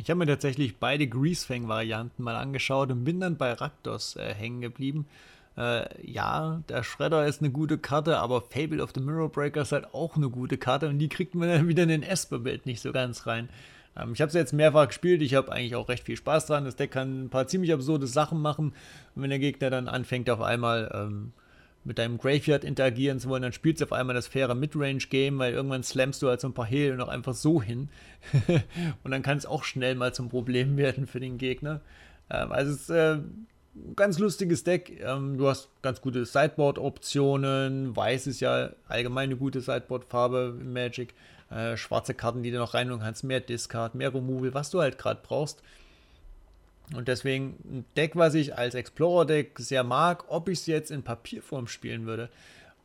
[SPEAKER 3] Ich habe mir tatsächlich beide Greasefang-Varianten mal angeschaut und bin dann bei Raktos äh, hängen geblieben. Äh, ja, der Shredder ist eine gute Karte, aber Fable of the Mirror Breaker ist halt auch eine gute Karte und die kriegt man dann wieder in den Esper-Bild nicht so ganz rein. Ähm, ich habe es jetzt mehrfach gespielt, ich habe eigentlich auch recht viel Spaß dran. Das Deck kann ein paar ziemlich absurde Sachen machen. Und wenn der Gegner dann anfängt auf einmal ähm, mit deinem Graveyard interagieren zu wollen, dann spielst du auf einmal das faire Midrange-Game, weil irgendwann slammst du halt so ein paar Heal noch einfach so hin. und dann kann es auch schnell mal zum Problem werden für den Gegner. Ähm, also es ist äh, ein ganz lustiges Deck. Ähm, du hast ganz gute Sideboard-Optionen. Weiß ist ja allgemein eine gute Sideboard-Farbe im Magic. Äh, schwarze Karten, die du noch reinholen kannst, mehr Discard, mehr Removal, was du halt gerade brauchst. Und deswegen ein Deck, was ich als Explorer-Deck sehr mag, ob ich es jetzt in Papierform spielen würde,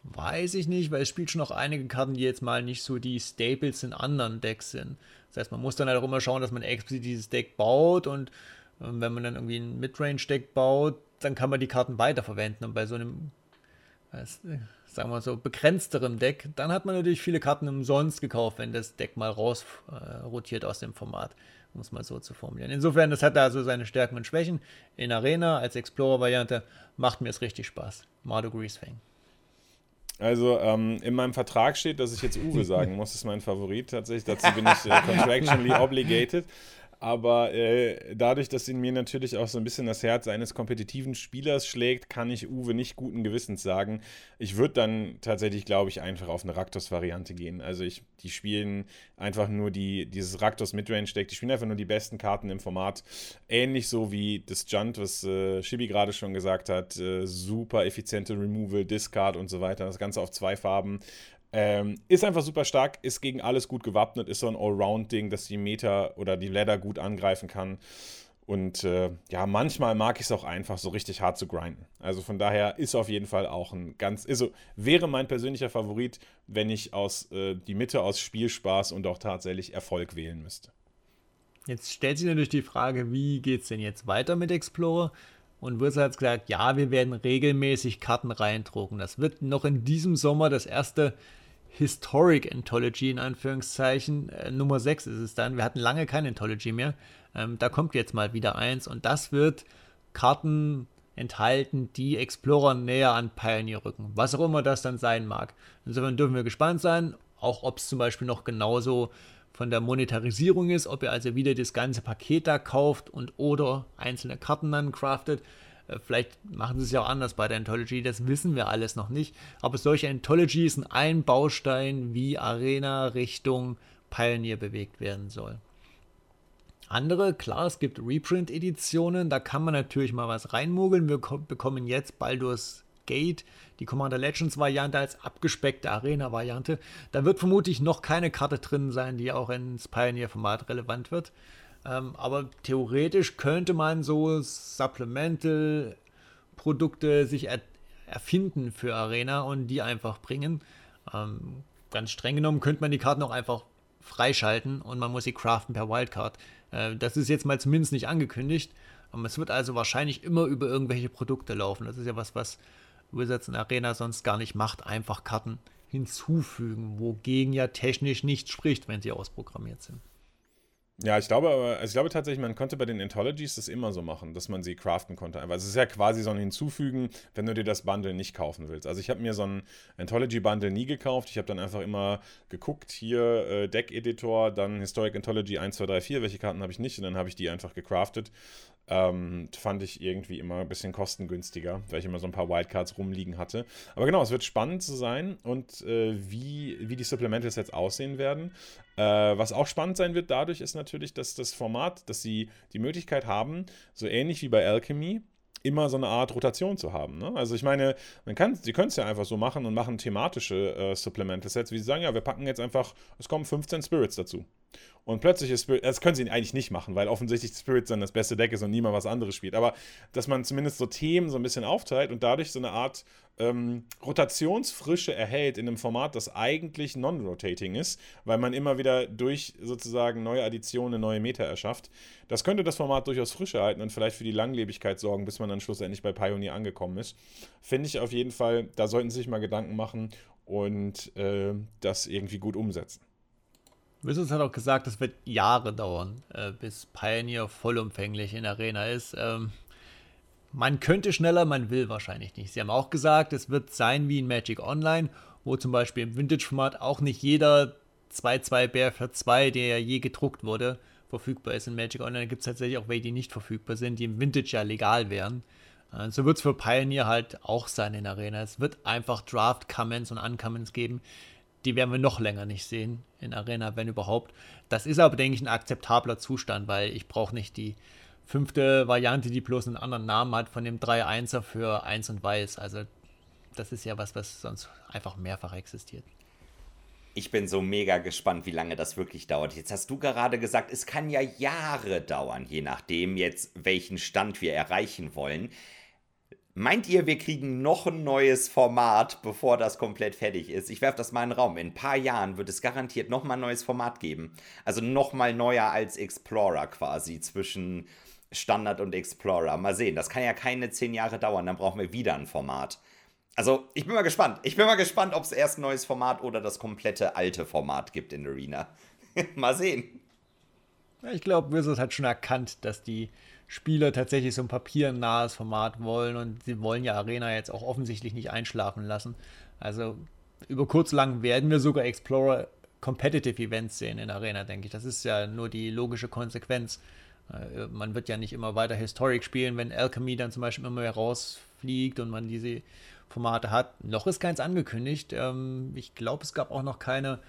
[SPEAKER 3] weiß ich nicht, weil es spielt schon noch einige Karten, die jetzt mal nicht so die Staples in anderen Decks sind. Das heißt, man muss dann halt auch immer schauen, dass man explizit dieses Deck baut und äh, wenn man dann irgendwie ein Midrange-Deck baut, dann kann man die Karten weiterverwenden. Und bei so einem, äh, sagen wir so, begrenzterem Deck, dann hat man natürlich viele Karten umsonst gekauft, wenn das Deck mal raus äh, aus dem Format um es mal so zu formulieren. Insofern, das hat also seine Stärken und Schwächen. In Arena als Explorer-Variante macht mir es richtig Spaß. Mardo Greasefang.
[SPEAKER 1] Also ähm, in meinem Vertrag steht, dass ich jetzt Uwe sagen muss, ist mein Favorit tatsächlich. Dazu bin ich äh, contractually obligated aber äh, dadurch, dass in mir natürlich auch so ein bisschen das Herz eines kompetitiven Spielers schlägt, kann ich Uwe nicht guten Gewissens sagen. Ich würde dann tatsächlich, glaube ich, einfach auf eine Raktos-Variante gehen. Also ich, die spielen einfach nur die, dieses Raktos Midrange-Deck, die spielen einfach nur die besten Karten im Format. Ähnlich so wie das Junt, was äh, Shibi gerade schon gesagt hat. Äh, super effiziente Removal, Discard und so weiter. Das Ganze auf zwei Farben. Ähm, ist einfach super stark, ist gegen alles gut gewappnet, ist so ein Allround-Ding, dass die Meter oder die Ladder gut angreifen kann. Und äh, ja, manchmal mag ich es auch einfach so richtig hart zu grinden. Also von daher ist auf jeden Fall auch ein ganz, also wäre mein persönlicher Favorit, wenn ich aus äh, die Mitte aus Spielspaß und auch tatsächlich Erfolg wählen müsste.
[SPEAKER 3] Jetzt stellt sich natürlich die Frage, wie geht es denn jetzt weiter mit Explorer? Und Wizard hat gesagt, ja, wir werden regelmäßig Karten reindrucken. Das wird noch in diesem Sommer das erste Historic Anthology in Anführungszeichen. Äh, Nummer 6 ist es dann. Wir hatten lange keine Anthology mehr. Ähm, da kommt jetzt mal wieder eins und das wird Karten enthalten, die Explorer näher an Pioneer rücken. Was auch immer das dann sein mag. Insofern dürfen wir gespannt sein, auch ob es zum Beispiel noch genauso von der Monetarisierung ist, ob ihr also wieder das ganze Paket da kauft und oder einzelne Karten dann craftet. Äh, vielleicht machen sie es ja auch anders bei der Anthology, das wissen wir alles noch nicht. Aber solche Anthologies sind ein Baustein, wie Arena Richtung Pioneer bewegt werden soll. Andere, klar, es gibt Reprint-Editionen, da kann man natürlich mal was reinmogeln. Wir bekommen jetzt Baldur's Gate, die Commander Legends Variante als abgespeckte Arena-Variante. Da wird vermutlich noch keine Karte drin sein, die auch ins Pioneer-Format relevant wird. Ähm, aber theoretisch könnte man so Supplemental-Produkte sich er erfinden für Arena und die einfach bringen. Ähm, ganz streng genommen könnte man die Karten auch einfach freischalten und man muss sie craften per Wildcard. Äh, das ist jetzt mal zumindest nicht angekündigt. Aber es wird also wahrscheinlich immer über irgendwelche Produkte laufen. Das ist ja was, was Wizards in Arena sonst gar nicht macht. Einfach Karten hinzufügen, wogegen ja technisch nichts spricht, wenn sie ausprogrammiert sind.
[SPEAKER 1] Ja, ich glaube, also ich glaube tatsächlich, man konnte bei den Anthologies das immer so machen, dass man sie craften konnte. Einfach. Also es ist ja quasi so ein Hinzufügen, wenn du dir das Bundle nicht kaufen willst. Also ich habe mir so ein Anthology-Bundle nie gekauft. Ich habe dann einfach immer geguckt, hier äh, Deck-Editor, dann Historic Anthology 1, 2, 3, 4, welche Karten habe ich nicht und dann habe ich die einfach gecraftet. Ähm, fand ich irgendwie immer ein bisschen kostengünstiger, weil ich immer so ein paar Wildcards rumliegen hatte. Aber genau, es wird spannend zu sein und äh, wie, wie die Supplementals jetzt aussehen werden. Äh, was auch spannend sein wird dadurch ist natürlich, dass das Format, dass sie die Möglichkeit haben, so ähnlich wie bei Alchemy, immer so eine Art Rotation zu haben. Ne? Also ich meine, man kann, sie können es ja einfach so machen und machen thematische äh, Supplemental Sets, wie sie sagen, ja, wir packen jetzt einfach, es kommen 15 Spirits dazu. Und plötzlich ist Spirit, das können sie eigentlich nicht machen, weil offensichtlich Spirit dann das beste Deck ist und niemand was anderes spielt. Aber dass man zumindest so Themen so ein bisschen aufteilt und dadurch so eine Art ähm, Rotationsfrische erhält in einem Format, das eigentlich non-rotating ist, weil man immer wieder durch sozusagen neue Additionen neue Meta erschafft. Das könnte das Format durchaus frischer halten und vielleicht für die Langlebigkeit sorgen, bis man dann schlussendlich bei Pioneer angekommen ist. Finde ich auf jeden Fall, da sollten sie sich mal Gedanken machen und äh, das irgendwie gut umsetzen.
[SPEAKER 3] Wizards hat auch gesagt, es wird Jahre dauern, äh, bis Pioneer vollumfänglich in Arena ist. Ähm, man könnte schneller, man will wahrscheinlich nicht. Sie haben auch gesagt, es wird sein wie in Magic Online, wo zum Beispiel im Vintage-Format auch nicht jeder 2-2 Bär für 2, der je gedruckt wurde, verfügbar ist. In Magic Online gibt es tatsächlich auch welche, die nicht verfügbar sind, die im Vintage ja legal wären. Äh, so wird es für Pioneer halt auch sein in Arena. Es wird einfach Draft-Commons und Uncommons geben, die werden wir noch länger nicht sehen in Arena, wenn überhaupt. Das ist aber, denke ich, ein akzeptabler Zustand, weil ich brauche nicht die fünfte Variante, die bloß einen anderen Namen hat, von dem 3-1er für 1 und Weiß. Also das ist ja was, was sonst einfach mehrfach existiert.
[SPEAKER 2] Ich bin so mega gespannt, wie lange das wirklich dauert. Jetzt hast du gerade gesagt, es kann ja Jahre dauern, je nachdem jetzt, welchen Stand wir erreichen wollen. Meint ihr, wir kriegen noch ein neues Format, bevor das komplett fertig ist? Ich werfe das mal in den Raum. In ein paar Jahren wird es garantiert noch mal ein neues Format geben. Also noch mal neuer als Explorer quasi zwischen Standard und Explorer. Mal sehen. Das kann ja keine zehn Jahre dauern. Dann brauchen wir wieder ein Format. Also ich bin mal gespannt. Ich bin mal gespannt, ob es erst ein neues Format oder das komplette alte Format gibt in Arena. mal sehen.
[SPEAKER 3] Ich glaube, Wizard hat schon erkannt, dass die Spieler tatsächlich so ein papiernahes Format wollen und sie wollen ja Arena jetzt auch offensichtlich nicht einschlafen lassen. Also über kurz lang werden wir sogar Explorer Competitive Events sehen in Arena, denke ich. Das ist ja nur die logische Konsequenz. Äh, man wird ja nicht immer weiter Historic spielen, wenn Alchemy dann zum Beispiel immer mehr rausfliegt und man diese Formate hat. Noch ist keins angekündigt. Ähm, ich glaube, es gab auch noch keine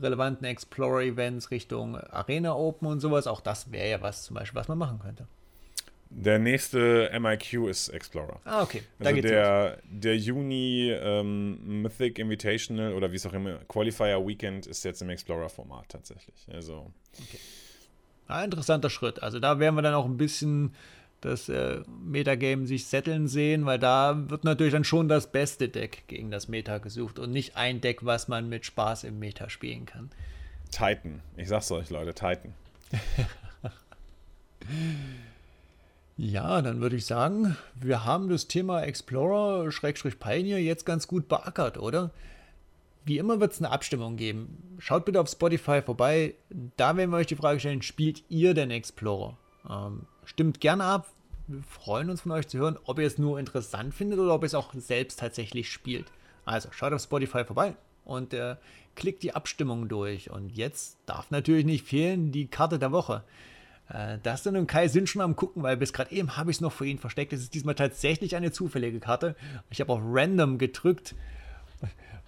[SPEAKER 3] relevanten Explorer-Events Richtung Arena Open und sowas. Auch das wäre ja was zum Beispiel, was man machen könnte.
[SPEAKER 1] Der nächste MIQ ist Explorer.
[SPEAKER 3] Ah, okay.
[SPEAKER 1] Da also der, der Juni ähm, Mythic Invitational oder wie es auch immer, Qualifier Weekend ist jetzt im Explorer-Format tatsächlich. Also.
[SPEAKER 3] Okay. Ah, interessanter Schritt. Also da werden wir dann auch ein bisschen das äh, Metagame sich setteln sehen, weil da wird natürlich dann schon das beste Deck gegen das Meta gesucht und nicht ein Deck, was man mit Spaß im Meta spielen kann.
[SPEAKER 1] Titan. Ich sag's euch, Leute, Titan.
[SPEAKER 3] Ja, dann würde ich sagen, wir haben das Thema Explorer-Pioneer jetzt ganz gut beackert, oder? Wie immer wird es eine Abstimmung geben. Schaut bitte auf Spotify vorbei. Da werden wir euch die Frage stellen, spielt ihr denn Explorer? Ähm, stimmt gerne ab. Wir freuen uns von euch zu hören, ob ihr es nur interessant findet oder ob ihr es auch selbst tatsächlich spielt. Also schaut auf Spotify vorbei und äh, klickt die Abstimmung durch. Und jetzt darf natürlich nicht fehlen die Karte der Woche. Äh, Dustin und Kai sind schon am gucken, weil bis gerade eben habe ich es noch vor ihnen versteckt. Es ist diesmal tatsächlich eine zufällige Karte. Ich habe auf Random gedrückt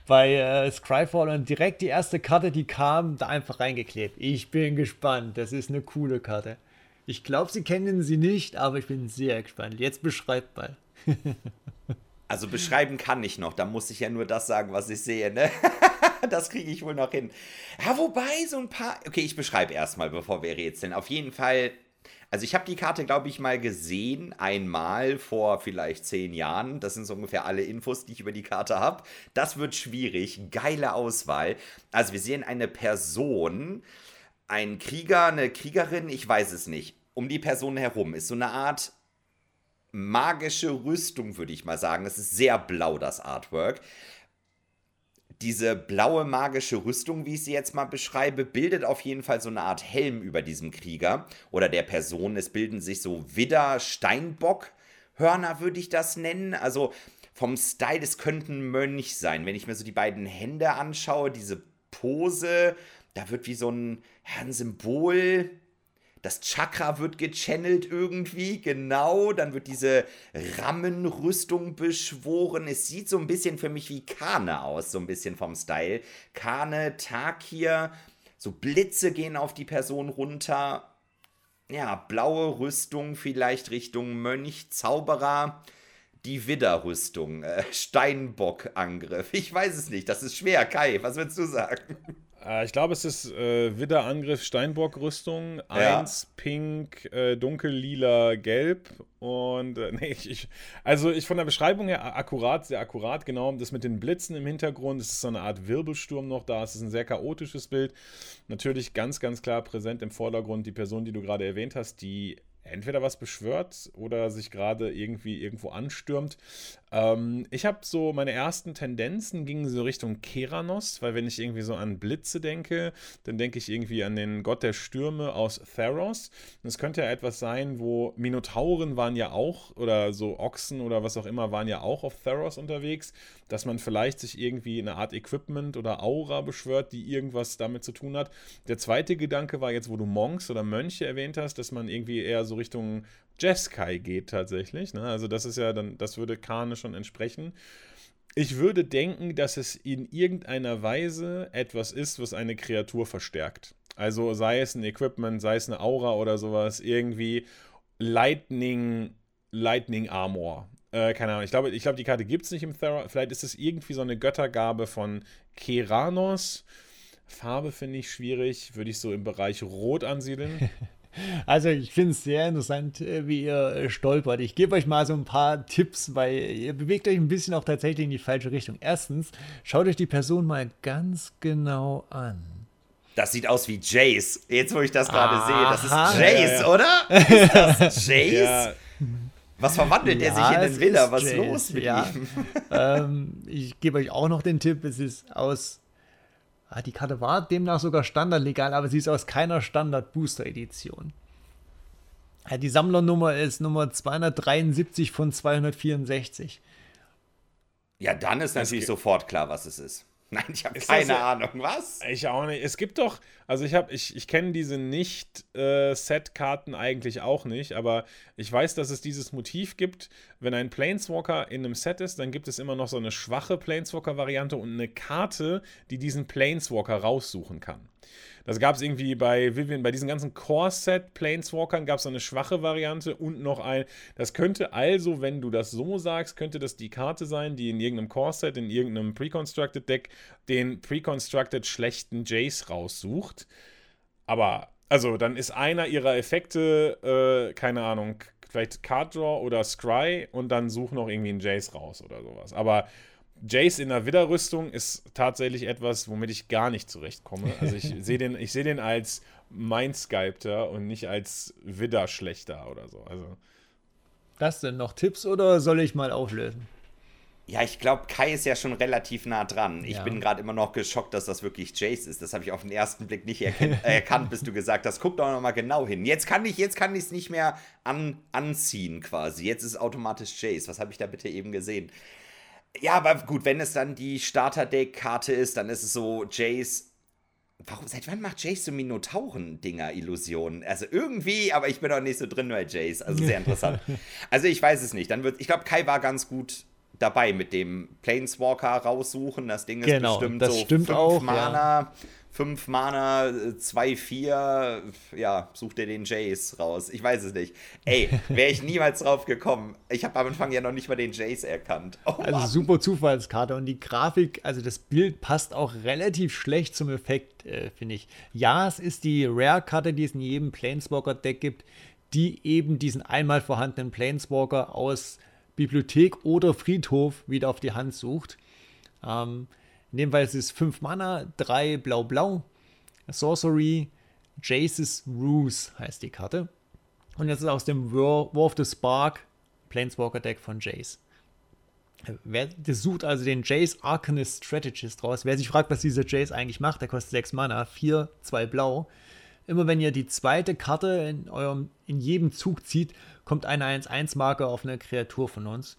[SPEAKER 3] bei äh, Scryfall und direkt die erste Karte, die kam, da einfach reingeklebt. Ich bin gespannt. Das ist eine coole Karte. Ich glaube, Sie kennen sie nicht, aber ich bin sehr gespannt. Jetzt beschreibt mal.
[SPEAKER 2] also beschreiben kann ich noch. Da muss ich ja nur das sagen, was ich sehe. Ne? das kriege ich wohl noch hin. Ja, wobei so ein paar. Okay, ich beschreibe erstmal, bevor wir rätseln. Auf jeden Fall. Also ich habe die Karte, glaube ich, mal gesehen, einmal vor vielleicht zehn Jahren. Das sind so ungefähr alle Infos, die ich über die Karte habe. Das wird schwierig. Geile Auswahl. Also wir sehen eine Person, ein Krieger, eine Kriegerin, ich weiß es nicht. Um die Person herum ist so eine Art magische Rüstung, würde ich mal sagen. Es ist sehr blau, das Artwork diese blaue magische Rüstung, wie ich sie jetzt mal beschreibe, bildet auf jeden Fall so eine Art Helm über diesem Krieger oder der Person. Es bilden sich so Widder-Steinbock-Hörner, würde ich das nennen. Also vom Style, es könnten Mönch sein. Wenn ich mir so die beiden Hände anschaue, diese Pose, da wird wie so ein, ja, ein Symbol das Chakra wird gechannelt irgendwie, genau. Dann wird diese Rammenrüstung beschworen. Es sieht so ein bisschen für mich wie Kane aus, so ein bisschen vom Style. Kane, Takir, so Blitze gehen auf die Person runter. Ja, blaue Rüstung vielleicht Richtung Mönch, Zauberer die Widderrüstung, äh, Steinbock-Angriff. Ich weiß es nicht, das ist schwer. Kai, was würdest du sagen?
[SPEAKER 1] Äh, ich glaube, es ist äh, Widderangriff Steinbock-Rüstung.
[SPEAKER 2] Ja.
[SPEAKER 1] Eins, pink, äh, dunkel, lila, gelb. Und äh, nee, ich, ich, also ich von der Beschreibung her akkurat, sehr akkurat, genau. Das mit den Blitzen im Hintergrund, es ist so eine Art Wirbelsturm noch da. Es ist ein sehr chaotisches Bild. Natürlich ganz, ganz klar präsent im Vordergrund die Person, die du gerade erwähnt hast, die entweder was beschwört oder sich gerade irgendwie irgendwo anstürmt. Ähm, ich habe so meine ersten Tendenzen gingen so Richtung Keranos, weil wenn ich irgendwie so an Blitze denke, dann denke ich irgendwie an den Gott der Stürme aus Theros. Und es könnte ja etwas sein, wo Minotauren waren ja auch oder so Ochsen oder was auch immer waren ja auch auf Theros unterwegs, dass man vielleicht sich irgendwie eine Art Equipment oder Aura beschwört, die irgendwas damit zu tun hat. Der zweite Gedanke war jetzt, wo du Monks oder Mönche erwähnt hast, dass man irgendwie eher so Richtung Jeskai geht tatsächlich. Ne? Also das ist ja dann, das würde Kane schon entsprechen. Ich würde denken, dass es in irgendeiner Weise etwas ist, was eine Kreatur verstärkt. Also sei es ein Equipment, sei es eine Aura oder sowas, irgendwie Lightning, Lightning Armor. Äh, keine Ahnung, ich glaube, ich glaube, die Karte gibt es nicht im Thera. Vielleicht ist es irgendwie so eine Göttergabe von Keranos. Farbe finde ich schwierig, würde ich so im Bereich Rot ansiedeln.
[SPEAKER 3] Also ich finde es sehr interessant, äh, wie ihr äh, stolpert. Ich gebe euch mal so ein paar Tipps, weil ihr bewegt euch ein bisschen auch tatsächlich in die falsche Richtung. Erstens, schaut euch die Person mal ganz genau an.
[SPEAKER 2] Das sieht aus wie Jace. Jetzt, wo ich das gerade sehe, das ist Jace,
[SPEAKER 1] Ja, ja.
[SPEAKER 2] oder? Ist das Jace?
[SPEAKER 1] Ja,
[SPEAKER 2] Was verwandelt er
[SPEAKER 3] Ja,
[SPEAKER 2] sich in den
[SPEAKER 3] ist
[SPEAKER 2] Was ist los mit
[SPEAKER 3] ja.
[SPEAKER 2] ihm?
[SPEAKER 3] ähm, ich gebe euch auch noch den Tipp, es ist aus. Ah, die Karte war demnach sogar standardlegal, aber sie ist aus keiner Standard-Booster-Edition. Ja, die Sammlernummer ist Nummer 273 von 264.
[SPEAKER 2] Ja, dann ist natürlich
[SPEAKER 1] geht.
[SPEAKER 2] sofort klar, was es ist. Nein, ich habe keine
[SPEAKER 1] das
[SPEAKER 2] Ahnung. Was?
[SPEAKER 1] Ich auch nicht. Es gibt doch, also ich habe, ich, ich kenne diese Nicht-Set-Karten eigentlich auch nicht, aber ich weiß, dass es dieses Motiv gibt. Wenn ein Planeswalker in einem Set ist, dann gibt es immer noch so eine schwache Planeswalker-Variante und eine Karte, die diesen Planeswalker raussuchen kann. Das gab es irgendwie bei Vivian, bei diesen ganzen Core-Set Planeswalkern gab es eine schwache Variante und noch ein. Das könnte also, wenn du das so sagst, könnte das die Karte sein, die in irgendeinem Core-Set, in irgendeinem Pre-Constructed Deck den Pre-Constructed schlechten Jace raussucht. Aber, also, dann ist einer ihrer Effekte, äh, keine Ahnung, vielleicht Card Draw oder Scry und dann such noch irgendwie einen Jace raus oder sowas. Aber Jace in der Widderrüstung ist tatsächlich etwas, womit ich gar nicht zurechtkomme. Also ich sehe den, ich sehe den als Mindsculptor und nicht als Widder-Schlechter oder so. Also
[SPEAKER 3] Das denn noch Tipps oder soll ich mal auflösen?
[SPEAKER 2] Ja, ich glaube, Kai ist ja schon relativ nah dran. Ich
[SPEAKER 3] Ja.
[SPEAKER 2] bin gerade immer noch geschockt, dass das wirklich Jace ist. Das habe ich auf den ersten Blick nicht erkannt, bis du gesagt hast, guck doch noch mal genau hin. Jetzt kann ich jetzt kann ich es nicht mehr an, anziehen quasi. Jetzt ist es automatisch Jace. Was habe ich da bitte eben gesehen? Ja, aber gut, wenn es dann die Starter-Deck-Karte ist, dann ist es so Jace. Warum, seit wann macht Jace so Minotauren-Dinger-Illusionen? Also irgendwie, aber ich bin auch nicht so drin bei Jace. Also sehr interessant. also ich weiß es nicht. Dann wird, ich glaube, Kai war ganz gut dabei mit dem Planeswalker raussuchen. Das Ding ist
[SPEAKER 3] Genau,
[SPEAKER 2] bestimmt
[SPEAKER 3] das
[SPEAKER 2] so
[SPEAKER 3] stimmt
[SPEAKER 2] fünf
[SPEAKER 3] auch,
[SPEAKER 2] Mana, fünf Mana, äh, zwei, vier. Ja, such dir den Jace raus. Ich weiß es nicht. Ey, wäre ich niemals drauf gekommen. Ich habe am Anfang ja noch nicht mal den Jace erkannt. Oh,
[SPEAKER 3] Also
[SPEAKER 2] Mann.
[SPEAKER 3] super Zufallskarte und die Grafik, also das Bild passt auch relativ schlecht zum Effekt, äh, finde ich. Ja, es ist die Rare-Karte, die es in jedem Planeswalker-Deck gibt, die eben diesen einmal vorhandenen Planeswalker aus Bibliothek oder Friedhof wieder auf die Hand sucht. Ähm, in dem Fall ist es 5 Mana, 3 Blau-Blau, Sorcery, Jace's Ruse heißt die Karte. Und jetzt ist aus dem War, of the Spark Planeswalker-Deck von Jace. Wer sucht also den Jace Arcanist Strategist raus. Wer sich fragt, was dieser Jace eigentlich macht, der kostet 6 Mana, 4, 2 Blau. Immer wenn ihr die zweite Karte in eurem in jedem Zug zieht, kommt eine 1-1-Marke auf eine Kreatur von uns.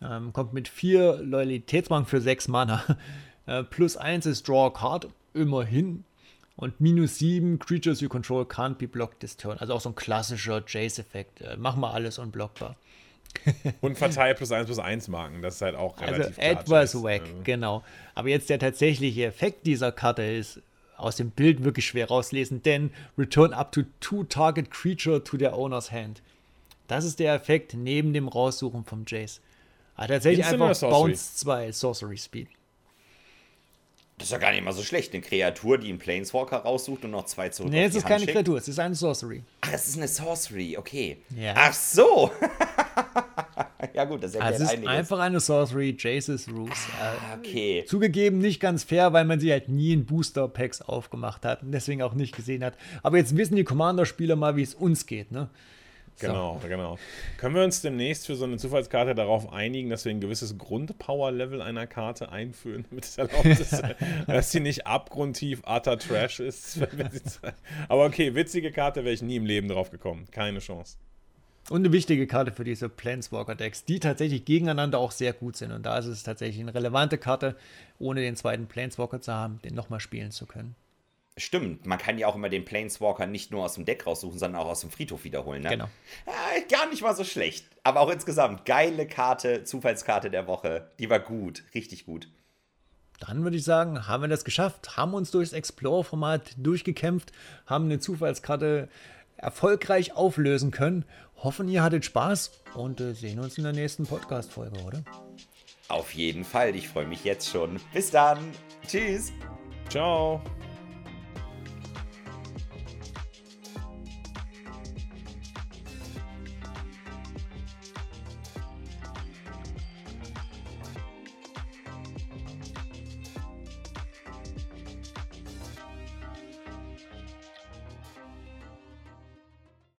[SPEAKER 3] Ähm, kommt mit 4 Loyalitätsmarken für 6 Mana. Äh, plus 1 ist Draw a Card, immerhin. Und minus 7, Creatures you control can't be blocked this turn. Also auch so ein klassischer Jace-Effekt. Äh, mach mal alles unblockbar.
[SPEAKER 1] und verteilt plus 1 plus 1 Marken. Das ist halt auch
[SPEAKER 3] Also
[SPEAKER 1] relativ klar,
[SPEAKER 3] etwas
[SPEAKER 1] Jace.
[SPEAKER 3] wack,
[SPEAKER 1] Also,
[SPEAKER 3] genau. Aber jetzt der tatsächliche Effekt dieser Karte ist aus dem Bild wirklich schwer rauslesen, denn return up to two target creature to their owner's hand. Das ist der Effekt neben dem Raussuchen vom Jace. Ah, tatsächlich
[SPEAKER 1] Instant
[SPEAKER 3] einfach? Bounce 2, Sorcery Speed.
[SPEAKER 2] Das ist ja gar nicht mal so schlecht. Eine Kreatur, die einen Planeswalker raussucht und noch zwei zurück
[SPEAKER 3] Nee, es ist
[SPEAKER 2] Hand
[SPEAKER 3] keine
[SPEAKER 2] schickt.
[SPEAKER 3] Kreatur, es ist eine Sorcery.
[SPEAKER 2] Ach, es ist eine Sorcery, okay.
[SPEAKER 3] Ja.
[SPEAKER 2] Ach so. ja gut, das erklärt
[SPEAKER 3] Also es ist
[SPEAKER 2] einiges.
[SPEAKER 3] einfach eine Sorcery, Jace's Ruse. Äh,
[SPEAKER 2] okay.
[SPEAKER 3] Zugegeben nicht ganz fair, weil man sie halt nie in Booster-Packs aufgemacht hat und deswegen auch nicht gesehen hat. Aber jetzt wissen die Commander-Spieler mal, wie es uns geht, ne? So.
[SPEAKER 1] Genau, genau. Können wir uns demnächst für so eine Zufallskarte darauf einigen, dass wir ein gewisses Grundpower-Level einer Karte einführen, damit es erlaubt ist, dass sie nicht abgrundtief utter Trash ist? Aber okay, witzige Karte wäre ich nie im Leben drauf gekommen. Keine Chance.
[SPEAKER 3] Und eine wichtige Karte für diese Planeswalker-Decks, die tatsächlich gegeneinander auch sehr gut sind. Und da ist es tatsächlich eine relevante Karte, ohne den zweiten Planeswalker zu haben, den nochmal spielen zu können.
[SPEAKER 2] Stimmt, man kann ja auch immer den Planeswalker nicht nur aus dem Deck raussuchen, sondern auch aus dem Friedhof wiederholen, ne?
[SPEAKER 3] Genau.
[SPEAKER 2] Ja, gar nicht mal so schlecht. Aber auch insgesamt, geile Karte, Zufallskarte der Woche. Die war gut, richtig gut.
[SPEAKER 3] Dann würde ich sagen, haben wir das geschafft, haben uns durchs Explorer-Format durchgekämpft, haben eine Zufallskarte erfolgreich auflösen können. Hoffen, ihr hattet Spaß und äh, sehen uns in der nächsten Podcast-Folge, oder?
[SPEAKER 2] Auf jeden Fall, ich freue mich jetzt schon. Bis dann. Tschüss.
[SPEAKER 1] Ciao.